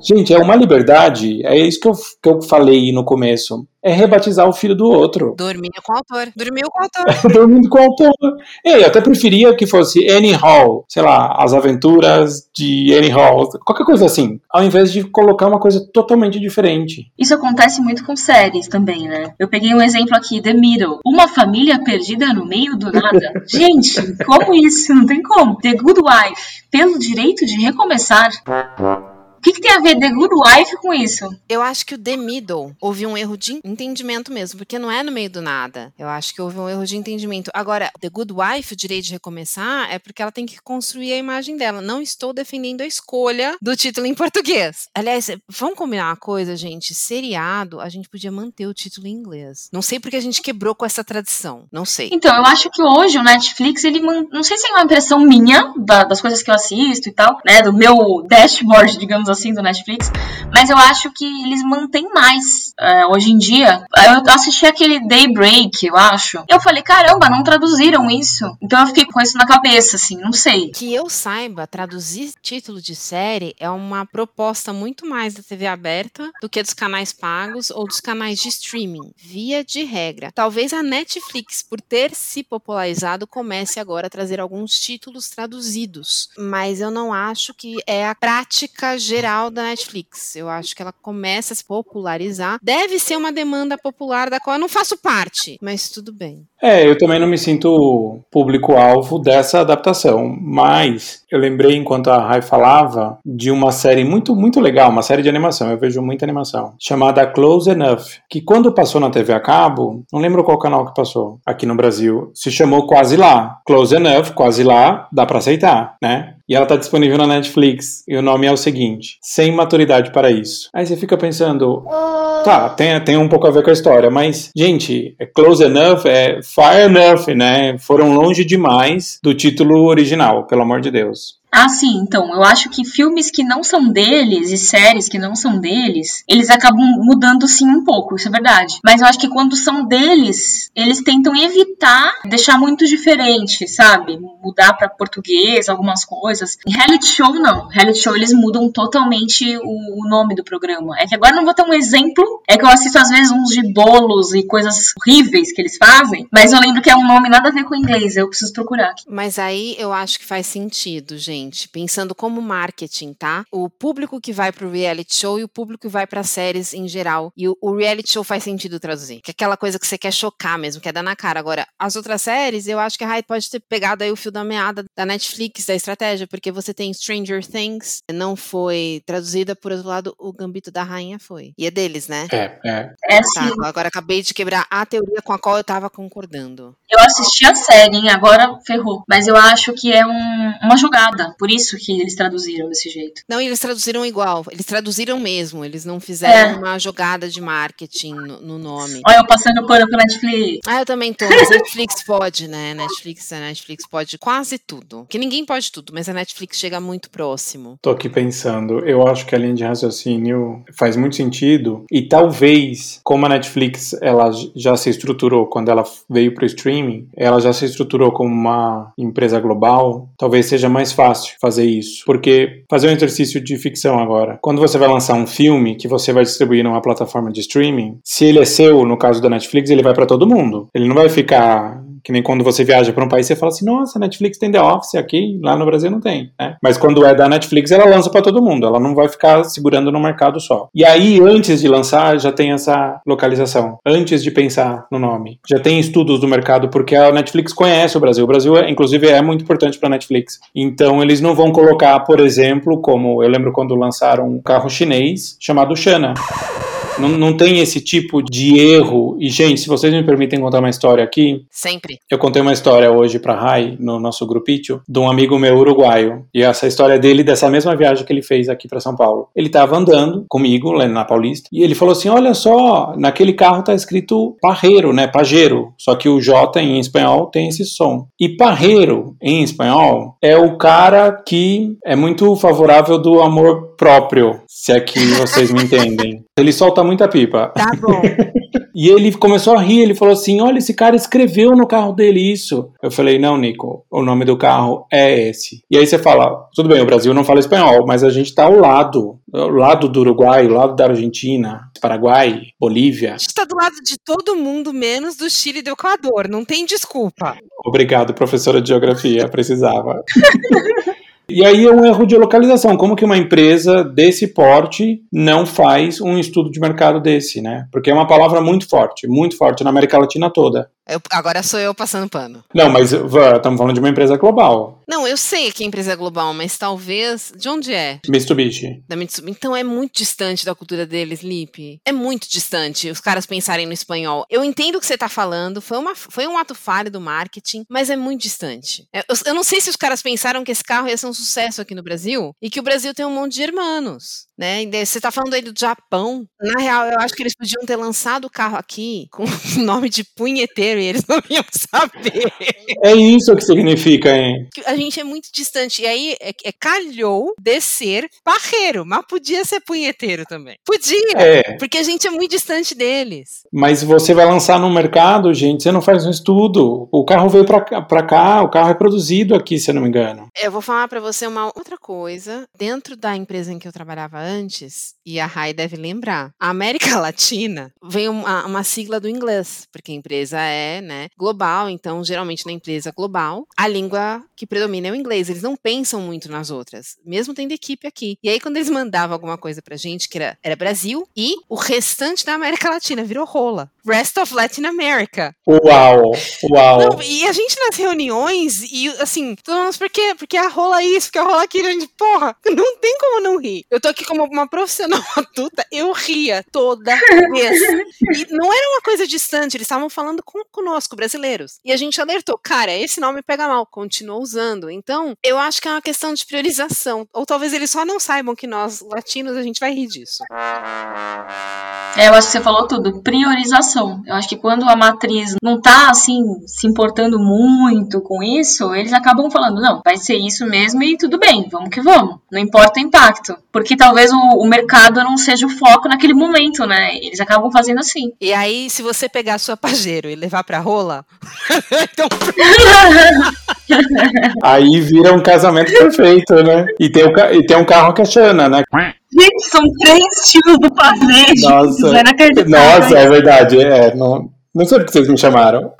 Gente, é uma liberdade, é isso que eu, que eu falei no começo. É rebatizar o filho do outro. Dormindo com o autor. Dormiu com o autor. Dormindo com o autor. Eu até preferia que fosse Annie Hall, sei lá, As Aventuras de Annie Hall, qualquer coisa assim, ao invés de colocar uma coisa totalmente diferente. Isso acontece muito com séries também, né? Eu peguei um exemplo aqui, The Middle. Uma família perdida no meio do nada. Gente, como isso? Não tem como. The Good Wife, pelo direito de recomeçar que, que tem a ver The Good Wife com isso? Eu acho que o The Middle houve um erro de entendimento mesmo, porque não é no meio do nada. Eu acho que houve um erro de entendimento. Agora, The Good Wife, o direito de recomeçar, é porque ela tem que construir a imagem dela. Não estou defendendo a escolha do título em português. Aliás, vamos combinar uma coisa, gente? Seriado, a gente podia manter o título em inglês. Não sei porque a gente quebrou com essa tradição. Não sei. Então, eu acho que hoje o Netflix, ele. Não sei se é uma impressão minha, das coisas que eu assisto e tal, né? Do meu dashboard, digamos assim assim do Netflix, mas eu acho que eles mantêm mais é, hoje em dia. Eu assisti aquele Daybreak, eu acho. Eu falei, caramba, não traduziram isso. Então eu fiquei com isso na cabeça, assim, não sei. Que eu saiba, traduzir título de série é uma proposta muito mais da TV aberta do que dos canais pagos ou dos canais de streaming, via de regra. Talvez a Netflix, por ter se popularizado, comece agora a trazer alguns títulos traduzidos, mas eu não acho que é a prática geral geral da Netflix. Eu acho que ela começa a se popularizar. Deve ser uma demanda popular da qual eu não faço parte, mas tudo bem. É, eu também não me sinto público-alvo dessa adaptação, mas eu lembrei, enquanto a Rai falava, de uma série muito, muito legal, uma série de animação, eu vejo muita animação, chamada Close Enough, que quando passou na TV a cabo, não lembro qual canal que passou aqui no Brasil, se chamou Quase Lá. Close Enough, Quase Lá, dá para aceitar, né? E ela está disponível na Netflix. E o nome é o seguinte: Sem Maturidade para Isso. Aí você fica pensando, tá, tem, tem um pouco a ver com a história, mas, gente, é Close Enough é Far Enough, né? Foram longe demais do título original, pelo amor de Deus. Ah, sim, então, eu acho que filmes que não são deles e séries que não são deles, eles acabam mudando sim um pouco, isso é verdade. Mas eu acho que quando são deles, eles tentam evitar deixar muito diferente, sabe? Mudar para português algumas coisas. Em reality show, não. Reality show eles mudam totalmente o, o, nome do programa. É que agora não vou ter um exemplo, é que eu assisto às vezes uns de bolos e coisas horríveis que eles fazem, mas eu lembro que é um nome nada a ver com inglês, eu preciso procurar aqui. Mas aí eu acho que faz sentido, gente. Pensando como marketing, tá? O público que vai pro reality show e o público que vai para séries em geral. E o, o reality show faz sentido traduzir. Que é aquela coisa que você quer chocar mesmo, quer dar na cara. Agora, as outras séries, eu acho que a Hyde pode ter pegado aí o fio da meada da Netflix, da estratégia, porque você tem Stranger Things, não foi traduzida, por outro lado, o Gambito da Rainha foi. E é deles, né? É, é. é tá, agora acabei de quebrar a teoria com a qual eu tava concordando. Eu assisti a série, hein? agora ferrou. Mas eu acho que é um, uma jogada, por isso que eles traduziram desse jeito. Não, eles traduziram igual, eles traduziram mesmo, eles não fizeram é. uma jogada de marketing no, no nome. Olha, eu passando pano pra Netflix. Ah, eu também tô, mas Netflix pode, né? Netflix, a Netflix pode quase tudo. Que ninguém pode tudo, mas a Netflix chega muito próximo. Tô aqui pensando, eu acho que a linha de raciocínio faz muito sentido e talvez, como a Netflix ela já se estruturou quando ela veio pro streaming, ela já se estruturou como uma empresa global, talvez seja mais fácil fazer isso. Porque fazer um exercício de ficção agora, quando você vai lançar um filme que você vai distribuir numa plataforma de streaming, se ele é seu, no caso da Netflix, ele vai para todo mundo. Ele não vai ficar que nem quando você viaja para um país, você fala assim: nossa, Netflix tem The Office aqui, lá no Brasil não tem. Né? Mas quando é da Netflix, ela lança para todo mundo, ela não vai ficar segurando no mercado só. E aí, antes de lançar, já tem essa localização. Antes de pensar no nome. Já tem estudos do mercado, porque a Netflix conhece o Brasil. O Brasil, é, inclusive, é muito importante para a Netflix. Então, eles não vão colocar, por exemplo, como eu lembro quando lançaram um carro chinês chamado Xana. Não, não tem esse tipo de erro. E, gente, se vocês me permitem contar uma história aqui. Sempre. Eu contei uma história hoje pra Rai, no nosso grupito, de um amigo meu uruguaio. E essa história dele, dessa mesma viagem que ele fez aqui para São Paulo. Ele tava andando comigo, lá na Paulista, e ele falou assim: Olha só, naquele carro tá escrito parreiro, né? Pajeiro. Só que o J em espanhol tem esse som. E parreiro, em espanhol, é o cara que é muito favorável do amor próprio, se é que vocês me entendem. Ele solta muita pipa. Tá bom. E ele começou a rir, ele falou assim: Olha, esse cara escreveu no carro dele isso. Eu falei: Não, Nico, o nome do carro é esse. E aí você fala: Tudo bem, o Brasil não fala espanhol, mas a gente tá ao lado ao lado do Uruguai, ao lado da Argentina, Paraguai, Bolívia. A gente tá do lado de todo mundo, menos do Chile e do Equador. Não tem desculpa. Obrigado, professora de geografia, precisava. E aí é um erro de localização. Como que uma empresa desse porte não faz um estudo de mercado desse, né? Porque é uma palavra muito forte, muito forte na América Latina toda. Eu, agora sou eu passando pano. Não, mas estamos falando de uma empresa global. Não, eu sei que a empresa é global, mas talvez. De onde é? Mitsubishi. Da Mitsubishi. Então é muito distante da cultura deles, Lipe. É muito distante os caras pensarem no espanhol. Eu entendo o que você tá falando, foi, uma, foi um ato falho do marketing, mas é muito distante. É, eu, eu não sei se os caras pensaram que esse carro ia ser um sucesso aqui no Brasil e que o Brasil tem um monte de irmãos, né? Você tá falando aí do Japão. Na real, eu acho que eles podiam ter lançado o carro aqui com o nome de punheteiro e eles não iam saber. É isso que significa, hein? A gente é muito distante. E aí é, é calhou descer barreiro, mas podia ser punheteiro também. Podia, é. porque a gente é muito distante deles. Mas você vai lançar no mercado, gente, você não faz um estudo. O carro veio pra, pra cá, o carro é produzido aqui, se eu não me engano. Eu vou falar para você uma outra coisa. Dentro da empresa em que eu trabalhava antes, e a Rai deve lembrar, a América Latina vem uma, uma sigla do inglês, porque a empresa é é, né, global, então geralmente na empresa global, a língua que predomina é o inglês. Eles não pensam muito nas outras, mesmo tendo equipe aqui. E aí quando eles mandavam alguma coisa pra gente, que era, era Brasil e o restante da América Latina virou rola. Rest of Latin America. Uau, uau. Não, e a gente nas reuniões, e assim, todo mundo, por quê? Porque a rola isso, porque a rola aquilo, a gente, porra, não tem como não rir. Eu tô aqui como uma profissional adulta, eu ria toda vez. E não era uma coisa distante, eles estavam falando com, conosco, brasileiros. E a gente alertou, cara, esse nome pega mal, continuou usando. Então, eu acho que é uma questão de priorização. Ou talvez eles só não saibam que nós, latinos, a gente vai rir disso. É, eu acho que você falou tudo. Priorização. Eu acho que quando a matriz não tá, assim, se importando muito com isso, eles acabam falando, não, vai ser isso mesmo e tudo bem, vamos que vamos. Não importa o impacto. Porque talvez o, o mercado não seja o foco naquele momento, né? Eles acabam fazendo assim. E aí, se você pegar a sua Pajero e levar pra rola, então... aí vira um casamento perfeito, né? E tem, o, e tem um carro que é Xana, né? Gente, são três estilos do pavê. Nossa, nossa, é verdade. É, não, não sei porque vocês me chamaram.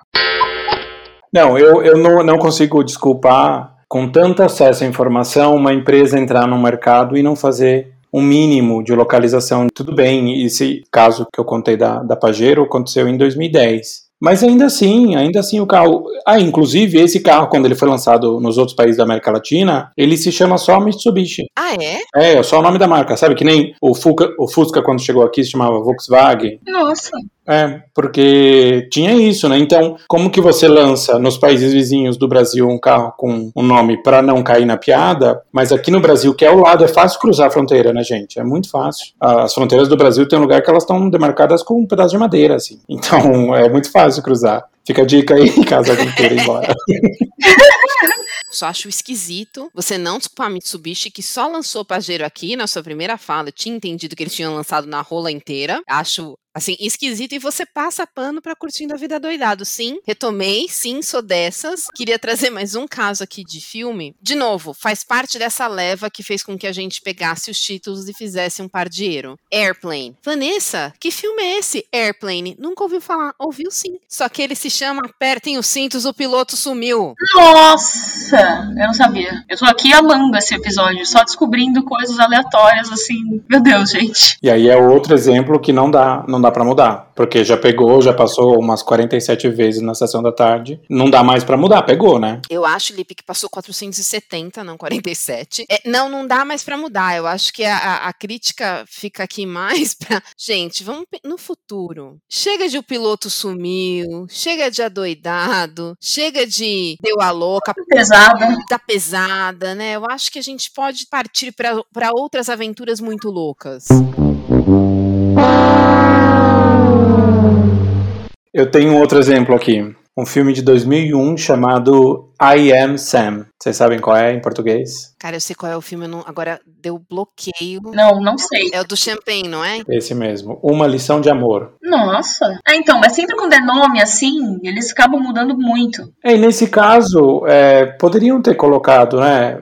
Não, eu, eu não, não consigo desculpar com tanto acesso à informação uma empresa entrar no mercado e não fazer um mínimo de localização. Tudo bem, esse caso que eu contei da, da Pajero aconteceu em 2010. Mas ainda assim, ainda assim o carro. Ah, inclusive esse carro, quando ele foi lançado nos outros países da América Latina, ele se chama só Mitsubishi. Ah, é? É, é só o nome da marca, sabe? Que nem o Fusca, o Fusca quando chegou aqui se chamava Volkswagen. Nossa. É, porque tinha isso, né? Então, como que você lança nos países vizinhos do Brasil um carro com um nome para não cair na piada, mas aqui no Brasil, que é ao lado, é fácil cruzar a fronteira, né, gente? É muito fácil. As fronteiras do Brasil tem lugar que elas estão demarcadas com um pedaço de madeira, assim. Então, é muito fácil cruzar. Fica a dica aí, queira ir embora. Só acho esquisito você não desculpar a Mitsubishi, que só lançou Pajero aqui na sua primeira fala. Eu tinha entendido que eles tinham lançado na rola inteira. Acho assim, esquisito, e você passa pano pra curtindo a vida doidado. Sim, retomei, sim, sou dessas. Queria trazer mais um caso aqui de filme. De novo, faz parte dessa leva que fez com que a gente pegasse os títulos e fizesse um par de dinheiro. Airplane. Vanessa, que filme é esse? Airplane. Nunca ouviu falar? Ouviu sim. Só que ele se chama Apertem os cintos, o piloto sumiu. Nossa! Eu não sabia. Eu tô aqui amando esse episódio, só descobrindo coisas aleatórias, assim. Meu Deus, gente. E aí é outro exemplo que não dá, não dá para mudar. Porque já pegou, já passou umas 47 vezes na sessão da tarde. Não dá mais para mudar, pegou, né? Eu acho, Lipe, que passou 470, não 47. É, não, não dá mais para mudar. Eu acho que a, a, crítica fica aqui mais pra. Gente, vamos no futuro. Chega de o piloto sumiu, chega de adoidado, chega de deu a louca. Pesada. Da pesada, né? Eu acho que a gente pode partir para outras aventuras muito loucas. Eu tenho um outro exemplo aqui. Um filme de 2001 chamado I Am Sam. Vocês sabem qual é em português? Cara, eu sei qual é o filme, não, agora deu bloqueio. Não, não sei. É o do Champagne, não é? Esse mesmo. Uma lição de amor. Nossa. Ah, então, mas sempre quando é nome assim, eles acabam mudando muito. É, e nesse caso, é, poderiam ter colocado, né?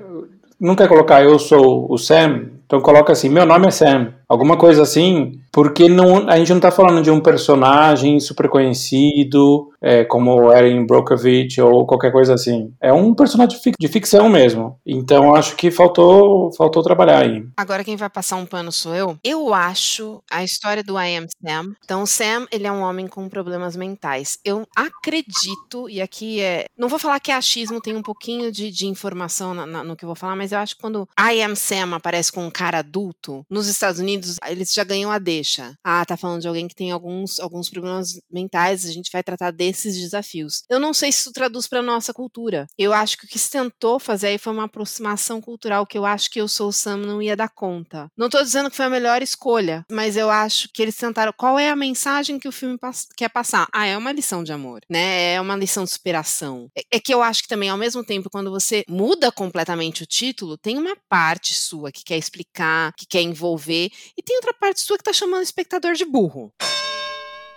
Não quer colocar eu sou o Sam, então coloca assim, meu nome é Sam. Alguma coisa assim, porque não, a gente não está falando de um personagem super conhecido, é, como Erin Brockovich ou qualquer coisa assim. É um personagem de ficção mesmo. Então acho que faltou, faltou trabalhar aí. Agora quem vai passar um pano sou eu. Eu acho a história do I Am Sam. Então Sam, ele é um homem com problemas mentais. Eu acredito, e aqui é... Não vou falar que é achismo, tem um pouquinho de, de informação na, na, no que eu vou falar, mas eu acho que quando I Am Sam aparece com um cara adulto, nos Estados Unidos, eles já ganham a deixa. Ah, tá falando de alguém que tem alguns, alguns problemas mentais, a gente vai tratar desses desafios. Eu não sei se isso traduz para nossa cultura. Eu acho que o que se tentou fazer aí foi uma aproximação cultural que eu acho que eu sou o Sam não ia dar conta. Não tô dizendo que foi a melhor escolha, mas eu acho que eles tentaram qual é a mensagem que o filme quer passar. Ah, é uma lição de amor, né? É uma lição de superação. É, é que eu acho que também ao mesmo tempo quando você muda completamente o título, tem uma parte sua que quer explicar, que quer envolver e tem outra parte sua que tá chamando o espectador de burro.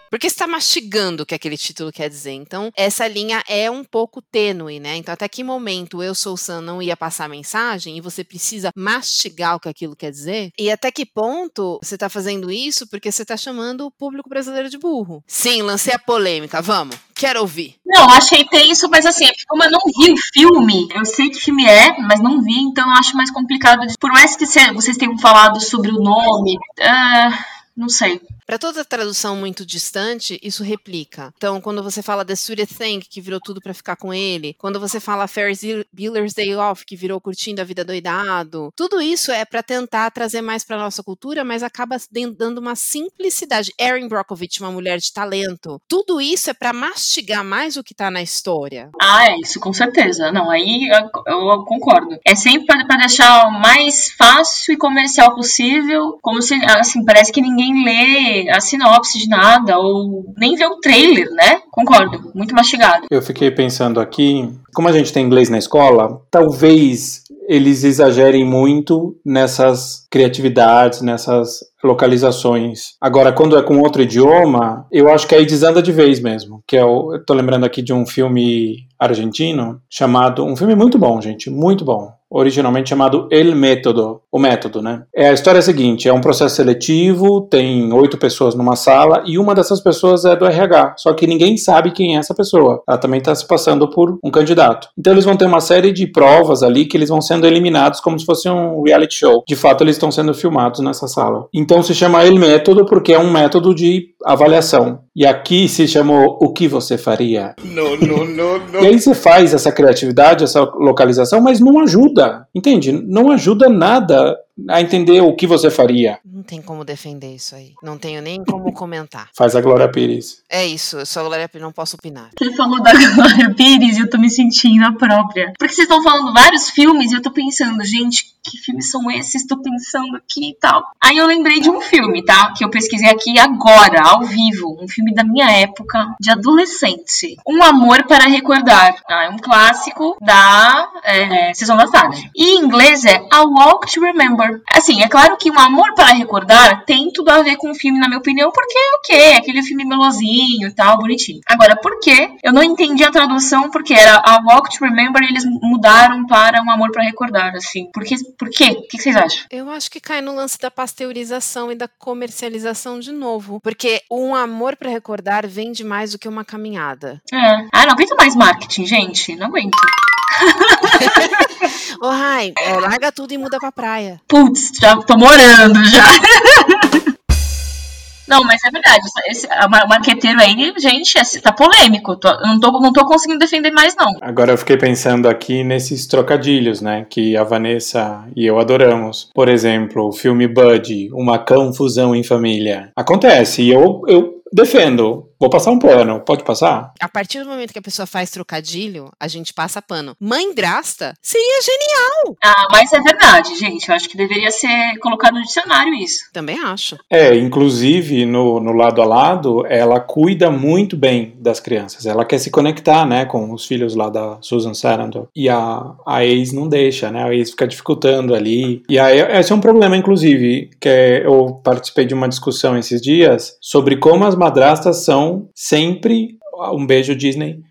Porque está mastigando o que aquele título quer dizer. Então, essa linha é um pouco tênue, né? Então, até que momento eu sou Sam não ia passar a mensagem e você precisa mastigar o que aquilo quer dizer? E até que ponto você está fazendo isso porque você está chamando o público brasileiro de burro? Sim, lancei a polêmica, vamos. Quero ouvir. Não, achei ter isso, mas assim, como eu não vi o filme, eu sei que filme é, mas não vi, então eu acho mais complicado. Por mais que vocês tenham falado sobre o nome, uh, não sei. Para toda tradução muito distante, isso replica. Então, quando você fala The Sweetest Thing, que virou tudo para ficar com ele, quando você fala Ferris Bueller's Day Off, que virou curtindo a vida doidado, tudo isso é para tentar trazer mais para nossa cultura, mas acaba dando uma simplicidade. Erin Brockovich, uma mulher de talento, tudo isso é para mastigar mais o que tá na história. Ah, é isso, com certeza. Não, aí eu, eu concordo. É sempre para deixar o mais fácil e comercial possível, como se, assim, parece que ninguém lê a sinopse de nada, ou nem ver o trailer, né? Concordo, muito mastigado. Eu fiquei pensando aqui, como a gente tem inglês na escola, talvez eles exagerem muito nessas criatividades, nessas localizações. Agora, quando é com outro idioma, eu acho que aí desanda de vez mesmo. Que é o, eu tô lembrando aqui de um filme argentino chamado, um filme muito bom, gente, muito bom originalmente chamado El Método, o método, né? É a história é a seguinte: é um processo seletivo, tem oito pessoas numa sala e uma dessas pessoas é do RH, só que ninguém sabe quem é essa pessoa. Ela também está se passando por um candidato. Então eles vão ter uma série de provas ali que eles vão sendo eliminados como se fosse um reality show. De fato, eles estão sendo filmados nessa sala. Então se chama El Método porque é um método de avaliação. E aqui se chamou O que você faria? Não, não, não, não. E aí você faz essa criatividade, essa localização, mas não ajuda. Entende? Não ajuda nada a entender o que você faria. Não tem como defender isso aí. Não tenho nem como comentar. Faz a Glória Pires. É isso, eu sou a Glória Pires, não posso opinar. Você falou da Glória Pires e eu tô me sentindo a própria. Porque vocês estão falando vários filmes e eu tô pensando, gente, que filmes são esses? Tô pensando aqui e tal. Aí eu lembrei de um filme, tá? Que eu pesquisei aqui agora, ao vivo. Um filme da minha época, de adolescente. Um Amor para Recordar. Ah, é um clássico da é, Sessão da Tarde. E em inglês é A Walk to Remember. Assim, é claro que um amor para recordar tem tudo a ver com o filme, na minha opinião, porque é o quê? Aquele filme melosinho e tal, bonitinho. Agora, por que eu não entendi a tradução? Porque era a Walk to Remember e eles mudaram para um amor para recordar, assim. Por, que, por quê? O que vocês acham? Eu acho que cai no lance da pasteurização e da comercialização de novo. Porque um amor para recordar vende mais do que uma caminhada. É. Ah, não aguento mais marketing, gente. Não aguento. Ô, Rai, é, larga tudo e muda pra praia. Putz, já tô morando já. Não, mas é verdade. Esse marqueteiro aí, gente, esse, tá polêmico. Tô, não, tô, não tô conseguindo defender mais, não. Agora eu fiquei pensando aqui nesses trocadilhos, né? Que a Vanessa e eu adoramos. Por exemplo, o filme Bud, Uma Confusão em Família. Acontece, e eu, eu defendo. Vou passar um pano. Pode passar? A partir do momento que a pessoa faz trocadilho, a gente passa pano. Mãe drasta seria genial. Ah, mas é verdade, gente. Eu acho que deveria ser colocado no dicionário isso. Também acho. É, inclusive no, no lado a lado, ela cuida muito bem das crianças. Ela quer se conectar, né, com os filhos lá da Susan Sarandon. E a, a ex não deixa, né? A ex fica dificultando ali. E aí, esse é um problema, inclusive, que é, eu participei de uma discussão esses dias sobre como as madrastas são sempre, um beijo Disney,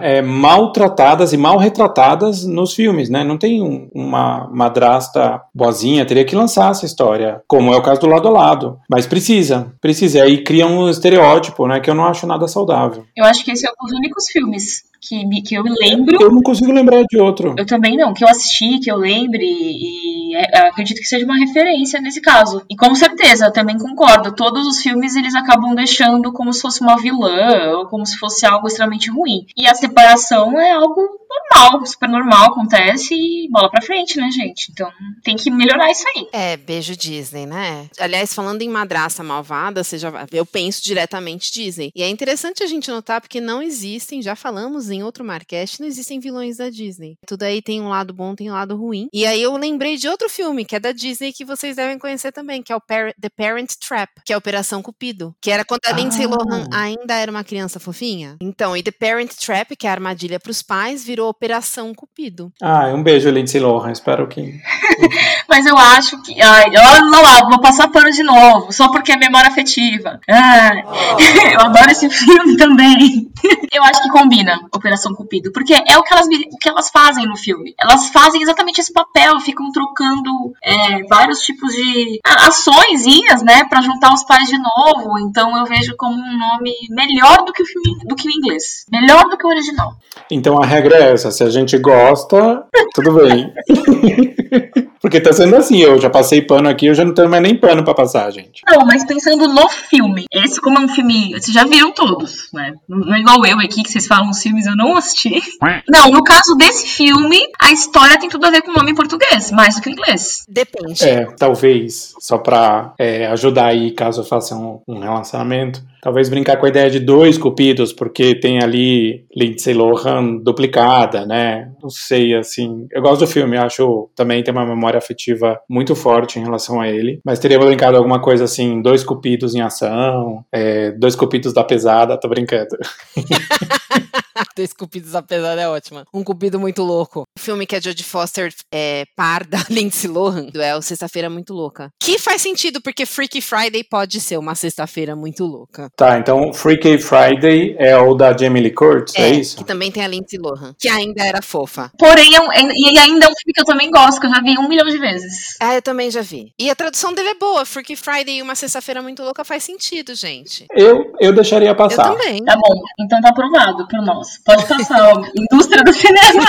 é, maltratadas e mal retratadas nos filmes, né? Não tem um, uma madrasta boazinha, teria que lançar essa história, como é o caso do lado a lado. Mas precisa, precisa. E aí cria um estereótipo, né? Que eu não acho nada saudável. Eu acho que esse é um dos únicos filmes que, que eu lembro. Eu não consigo lembrar de outro. Eu também não, que eu assisti, que eu lembre, e é, acredito que seja uma referência nesse caso. E com certeza, eu também concordo. Todos os filmes eles acabam deixando como se fosse uma vilã, ou como se fosse algo extremamente ruim. E a separação é algo normal, super normal, acontece e bola pra frente, né, gente? Então tem que melhorar isso aí. É, beijo Disney, né? Aliás, falando em madraça malvada, você já, eu penso diretamente Disney. E é interessante a gente notar porque não existem, já falamos em outro Marcast, não existem vilões da Disney. Tudo aí tem um lado bom, tem um lado ruim. E aí eu lembrei de outro filme que é da Disney que vocês devem conhecer também, que é o Par The Parent Trap, que é a Operação Cupido, que era quando a Lindsay ah. Lohan ainda era uma criança fofinha. Então, e The Parent Trap, que é a armadilha para os pais, virou Operação Cupido. Ah, um beijo, Lindsay Lohan. Espero que. Mas eu acho que. Ai, olha lá, vou passar pano de novo, só porque é memória afetiva. Ah, eu adoro esse filme também. eu acho que combina Operação Cupido, porque é o que elas, o que elas fazem no filme. Elas fazem exatamente esse papel, ficam trocando é, vários tipos de açõezinhas, né, para juntar os pais de novo. Então eu vejo como um nome melhor do que o filme, do que o inglês, melhor do que o original. Então a regra é se a gente gosta, tudo bem. Porque tá sendo assim, eu já passei pano aqui, eu já não tenho mais nem pano pra passar, gente. Não, mas pensando no filme, esse como é um filme, vocês já viram todos, né? Não é igual eu aqui, que vocês falam os filmes, eu não assisti. Não, no caso desse filme, a história tem tudo a ver com o nome em português, mais do que o inglês. Depende. É, talvez, só pra é, ajudar aí, caso eu faça um, um relacionamento Talvez brincar com a ideia de dois cupidos, porque tem ali Lindsay Lohan duplicada, né? Não sei, assim. Eu gosto do filme, acho também tem uma memória afetiva muito forte em relação a ele. Mas teria brincado alguma coisa assim, dois cupidos em ação, é, dois cupidos da pesada, tô brincando. Dois cupidos apesar é ótima. Um cupido muito louco. O filme que a Jodie Foster é par da Lindsay Lohan, é o Sexta-feira Muito Louca. Que faz sentido, porque Freaky Friday pode ser uma sexta-feira muito louca. Tá, então Freaky Friday é o da Jamie Lee Curtis, é, é isso? que também tem a Lindsay Lohan, que ainda era fofa. Porém, é um, é, e ainda é um filme que eu também gosto, que eu já vi um milhão de vezes. Ah, eu também já vi. E a tradução dele é boa. Freaky Friday e uma sexta-feira muito louca faz sentido, gente. Eu, eu deixaria passar. Eu também. Tá bom, então tá aprovado por nós. Pode passar. Indústria do cinema.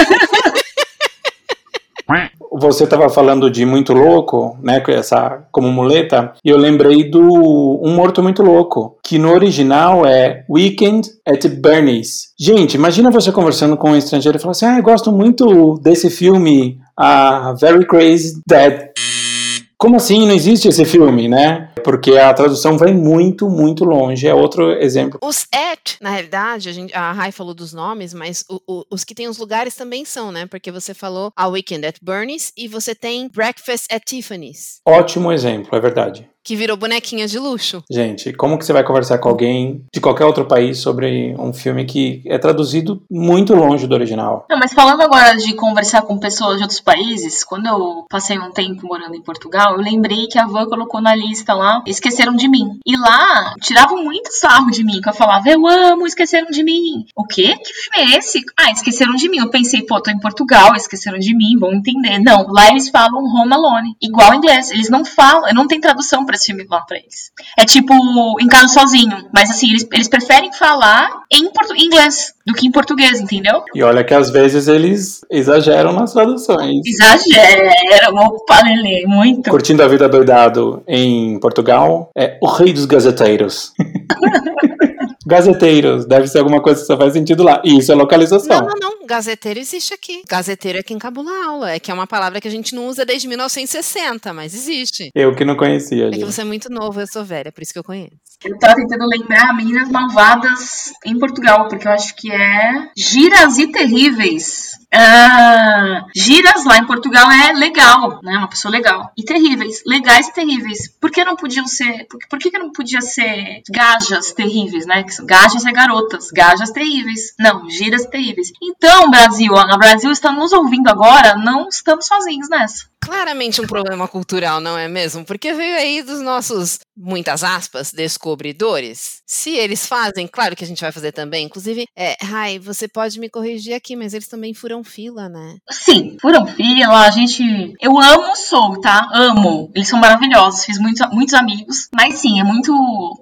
Você estava falando de muito louco, né, essa como muleta, e eu lembrei do Um Morto Muito Louco, que no original é Weekend at Bernie's. Gente, imagina você conversando com um estrangeiro e falar assim: "Ah, eu gosto muito desse filme, a Very Crazy Dead" como assim não existe esse filme, né? Porque a tradução vai muito, muito longe. É outro exemplo. Os at, na realidade, a, gente, a Rai falou dos nomes, mas o, o, os que tem os lugares também são, né? Porque você falou a Weekend at Bernie's e você tem Breakfast at Tiffany's. Ótimo exemplo, é verdade que virou bonequinha de luxo. Gente, como que você vai conversar com alguém de qualquer outro país sobre um filme que é traduzido muito longe do original? Não, mas falando agora de conversar com pessoas de outros países, quando eu passei um tempo morando em Portugal, eu lembrei que a Van colocou na lista lá Esqueceram de Mim. E lá tiravam muito sarro de mim, que eu falava, eu amo Esqueceram de Mim. O quê? Que filme é esse? Ah, Esqueceram de Mim. Eu pensei, pô, tô em Portugal, Esqueceram de Mim, vão entender. Não, lá eles falam Home Alone, igual em inglês. Eles não falam, não tem tradução pra esse filme lá pra eles. É tipo Em Casa Sozinho, mas assim, eles, eles preferem falar em, em inglês do que em português, entendeu? E olha que às vezes eles exageram nas traduções. Exageram, opa, Lelê, muito. Curtindo a vida doidado em Portugal é o rei dos gazeteiros. Gazeteiros, deve ser alguma coisa que só faz sentido lá. E isso é localização. Não, não, não. Gazeteiro existe aqui. Gazeteiro é quem cabula a aula. É que é uma palavra que a gente não usa desde 1960, mas existe. Eu que não conhecia. É gente. que você é muito novo, eu sou velha, por isso que eu conheço. Eu tava tentando lembrar Meninas Malvadas em Portugal, porque eu acho que é Giras e Terríveis. Ah, giras lá em Portugal é legal, né? Uma pessoa legal. E terríveis. Legais e terríveis. Por que não podiam ser. Por, por que, que não podia ser gajas terríveis, né? Gajas é garotas. Gajas terríveis. Não, giras terríveis. Então, Brasil, no Brasil está nos ouvindo agora, não estamos sozinhos nessa claramente um problema cultural, não é mesmo? Porque veio aí dos nossos, muitas aspas, descobridores. Se eles fazem, claro que a gente vai fazer também. Inclusive, é, Rai, você pode me corrigir aqui, mas eles também furam fila, né? Sim, furam fila, a gente. Eu amo o Soul, tá? Amo. Eles são maravilhosos, fiz muitos, muitos amigos. Mas sim, é muito,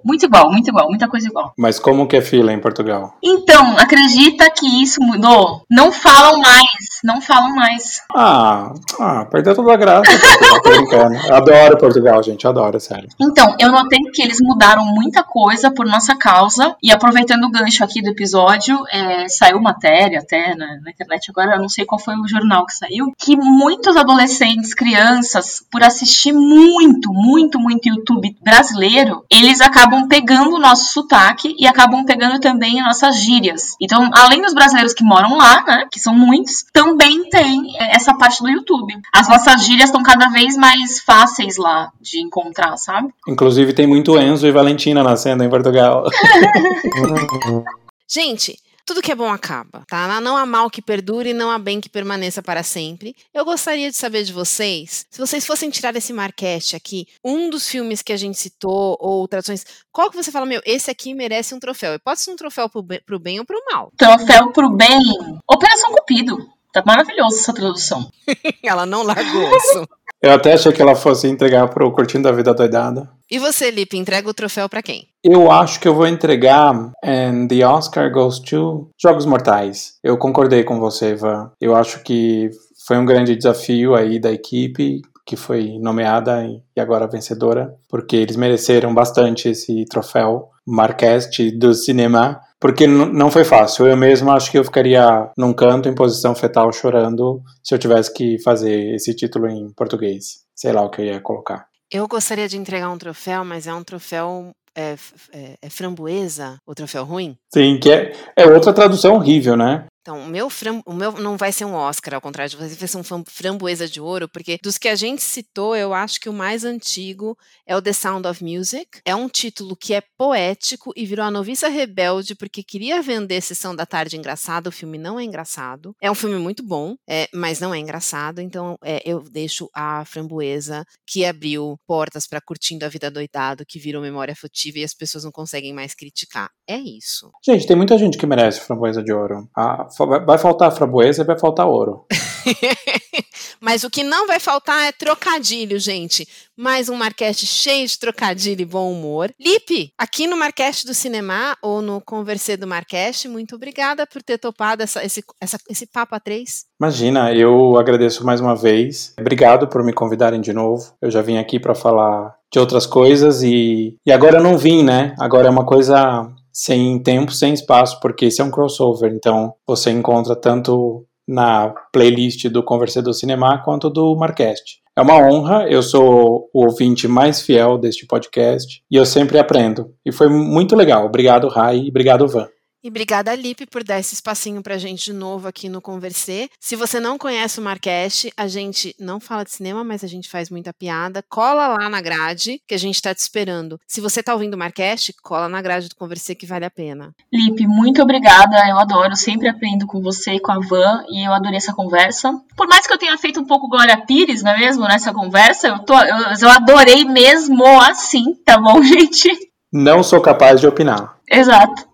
muito igual, muito igual, muita coisa igual. Mas como que é fila em Portugal? Então, acredita que isso mudou? Não falam mais, não falam mais. Ah, ah perdeu toda a graça. adoro Portugal, gente, adoro, sério. Então, eu notei que eles mudaram muita coisa por nossa causa. E aproveitando o gancho aqui do episódio, é, saiu matéria até na, na, internet, agora eu não sei qual foi o jornal que saiu, que muitos adolescentes, crianças, por assistir muito, muito, muito YouTube brasileiro, eles acabam pegando o nosso sotaque e acabam pegando também as nossas gírias. Então, além dos brasileiros que moram lá, né, que são muitos, também tem essa parte do YouTube. As nossas gírias estão cada vez mais fáceis lá de encontrar, sabe? Inclusive tem muito Enzo e Valentina nascendo em Portugal. Gente, tudo que é bom acaba, tá? Não há mal que perdure, não há bem que permaneça para sempre. Eu gostaria de saber de vocês, se vocês fossem tirar esse marquete aqui, um dos filmes que a gente citou, ou traduções, qual que você fala, meu, esse aqui merece um troféu? E pode ser um troféu pro bem, pro bem ou pro mal. Troféu pro bem. Operação Cupido. Tá maravilhosa essa tradução. ela não largou isso. Eu até achei que ela fosse entregar pro Curtindo a Vida Doidada. E você, Lipe, entrega o troféu para quem? Eu acho que eu vou entregar and the Oscar goes to Jogos Mortais. Eu concordei com você, Ivan. Eu acho que foi um grande desafio aí da equipe que foi nomeada e agora vencedora, porque eles mereceram bastante esse troféu Marqueste do cinema porque não foi fácil. Eu mesmo acho que eu ficaria num canto em posição fetal chorando se eu tivesse que fazer esse título em português. Sei lá o que eu ia colocar. Eu gostaria de entregar um troféu, mas é um troféu é, é, é, framboesa, o troféu ruim? Sim, que é, é outra tradução horrível, né? Então, o meu, fram, o meu não vai ser um Oscar, ao contrário de você, vai ser um framboesa de ouro, porque dos que a gente citou, eu acho que o mais antigo é o The Sound of Music. É um título que é poético e virou a noviça rebelde porque queria vender Sessão da Tarde engraçado. O filme não é engraçado. É um filme muito bom, é, mas não é engraçado. Então, é, eu deixo a framboesa que abriu portas para Curtindo a Vida Doidado, que virou memória afetiva e as pessoas não conseguem mais criticar. É isso. Gente, tem muita gente que merece framboesa de ouro. A vai faltar framboesa e vai faltar ouro. Mas o que não vai faltar é trocadilho, gente. Mais um Marcast cheio de trocadilho e bom humor. Lipe, aqui no Marcast do Cinema ou no Conversê do Marcast, muito obrigada por ter topado essa, esse, essa, esse papo a três. Imagina, eu agradeço mais uma vez. Obrigado por me convidarem de novo. Eu já vim aqui para falar de outras coisas e, e agora eu não vim, né? Agora é uma coisa sem tempo, sem espaço, porque esse é um crossover, então você encontra tanto na playlist do Conversador Cinema quanto do Marcast. É uma honra, eu sou o ouvinte mais fiel deste podcast e eu sempre aprendo. E foi muito legal. Obrigado, Rai, e obrigado, Van. E obrigada, Lipe, por dar esse espacinho pra gente de novo aqui no Conversê. Se você não conhece o Marcast, a gente não fala de cinema, mas a gente faz muita piada. Cola lá na grade, que a gente tá te esperando. Se você tá ouvindo o Marcast, cola na grade do Conversê, que vale a pena. Lipe, muito obrigada. Eu adoro, sempre aprendo com você e com a Van, e eu adorei essa conversa. Por mais que eu tenha feito um pouco Glória Pires, não é mesmo, nessa conversa, eu, tô, eu, eu adorei mesmo assim, tá bom, gente? Não sou capaz de opinar. Exato.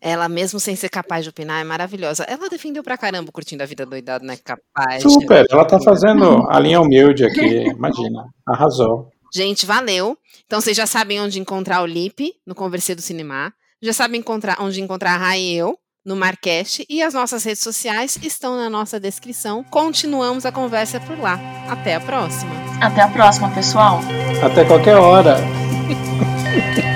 Ela, mesmo sem ser capaz de opinar, é maravilhosa. Ela defendeu pra caramba curtindo a vida doidada, né? Capaz. Super, ela tá fazendo a linha humilde aqui, imagina. Arrasou. Gente, valeu. Então vocês já sabem onde encontrar o Lipe no Conversê do Cinema. Já sabem encontrar, onde encontrar a Rai e eu no Marcast. E as nossas redes sociais estão na nossa descrição. Continuamos a conversa por lá. Até a próxima. Até a próxima, pessoal. Até qualquer hora.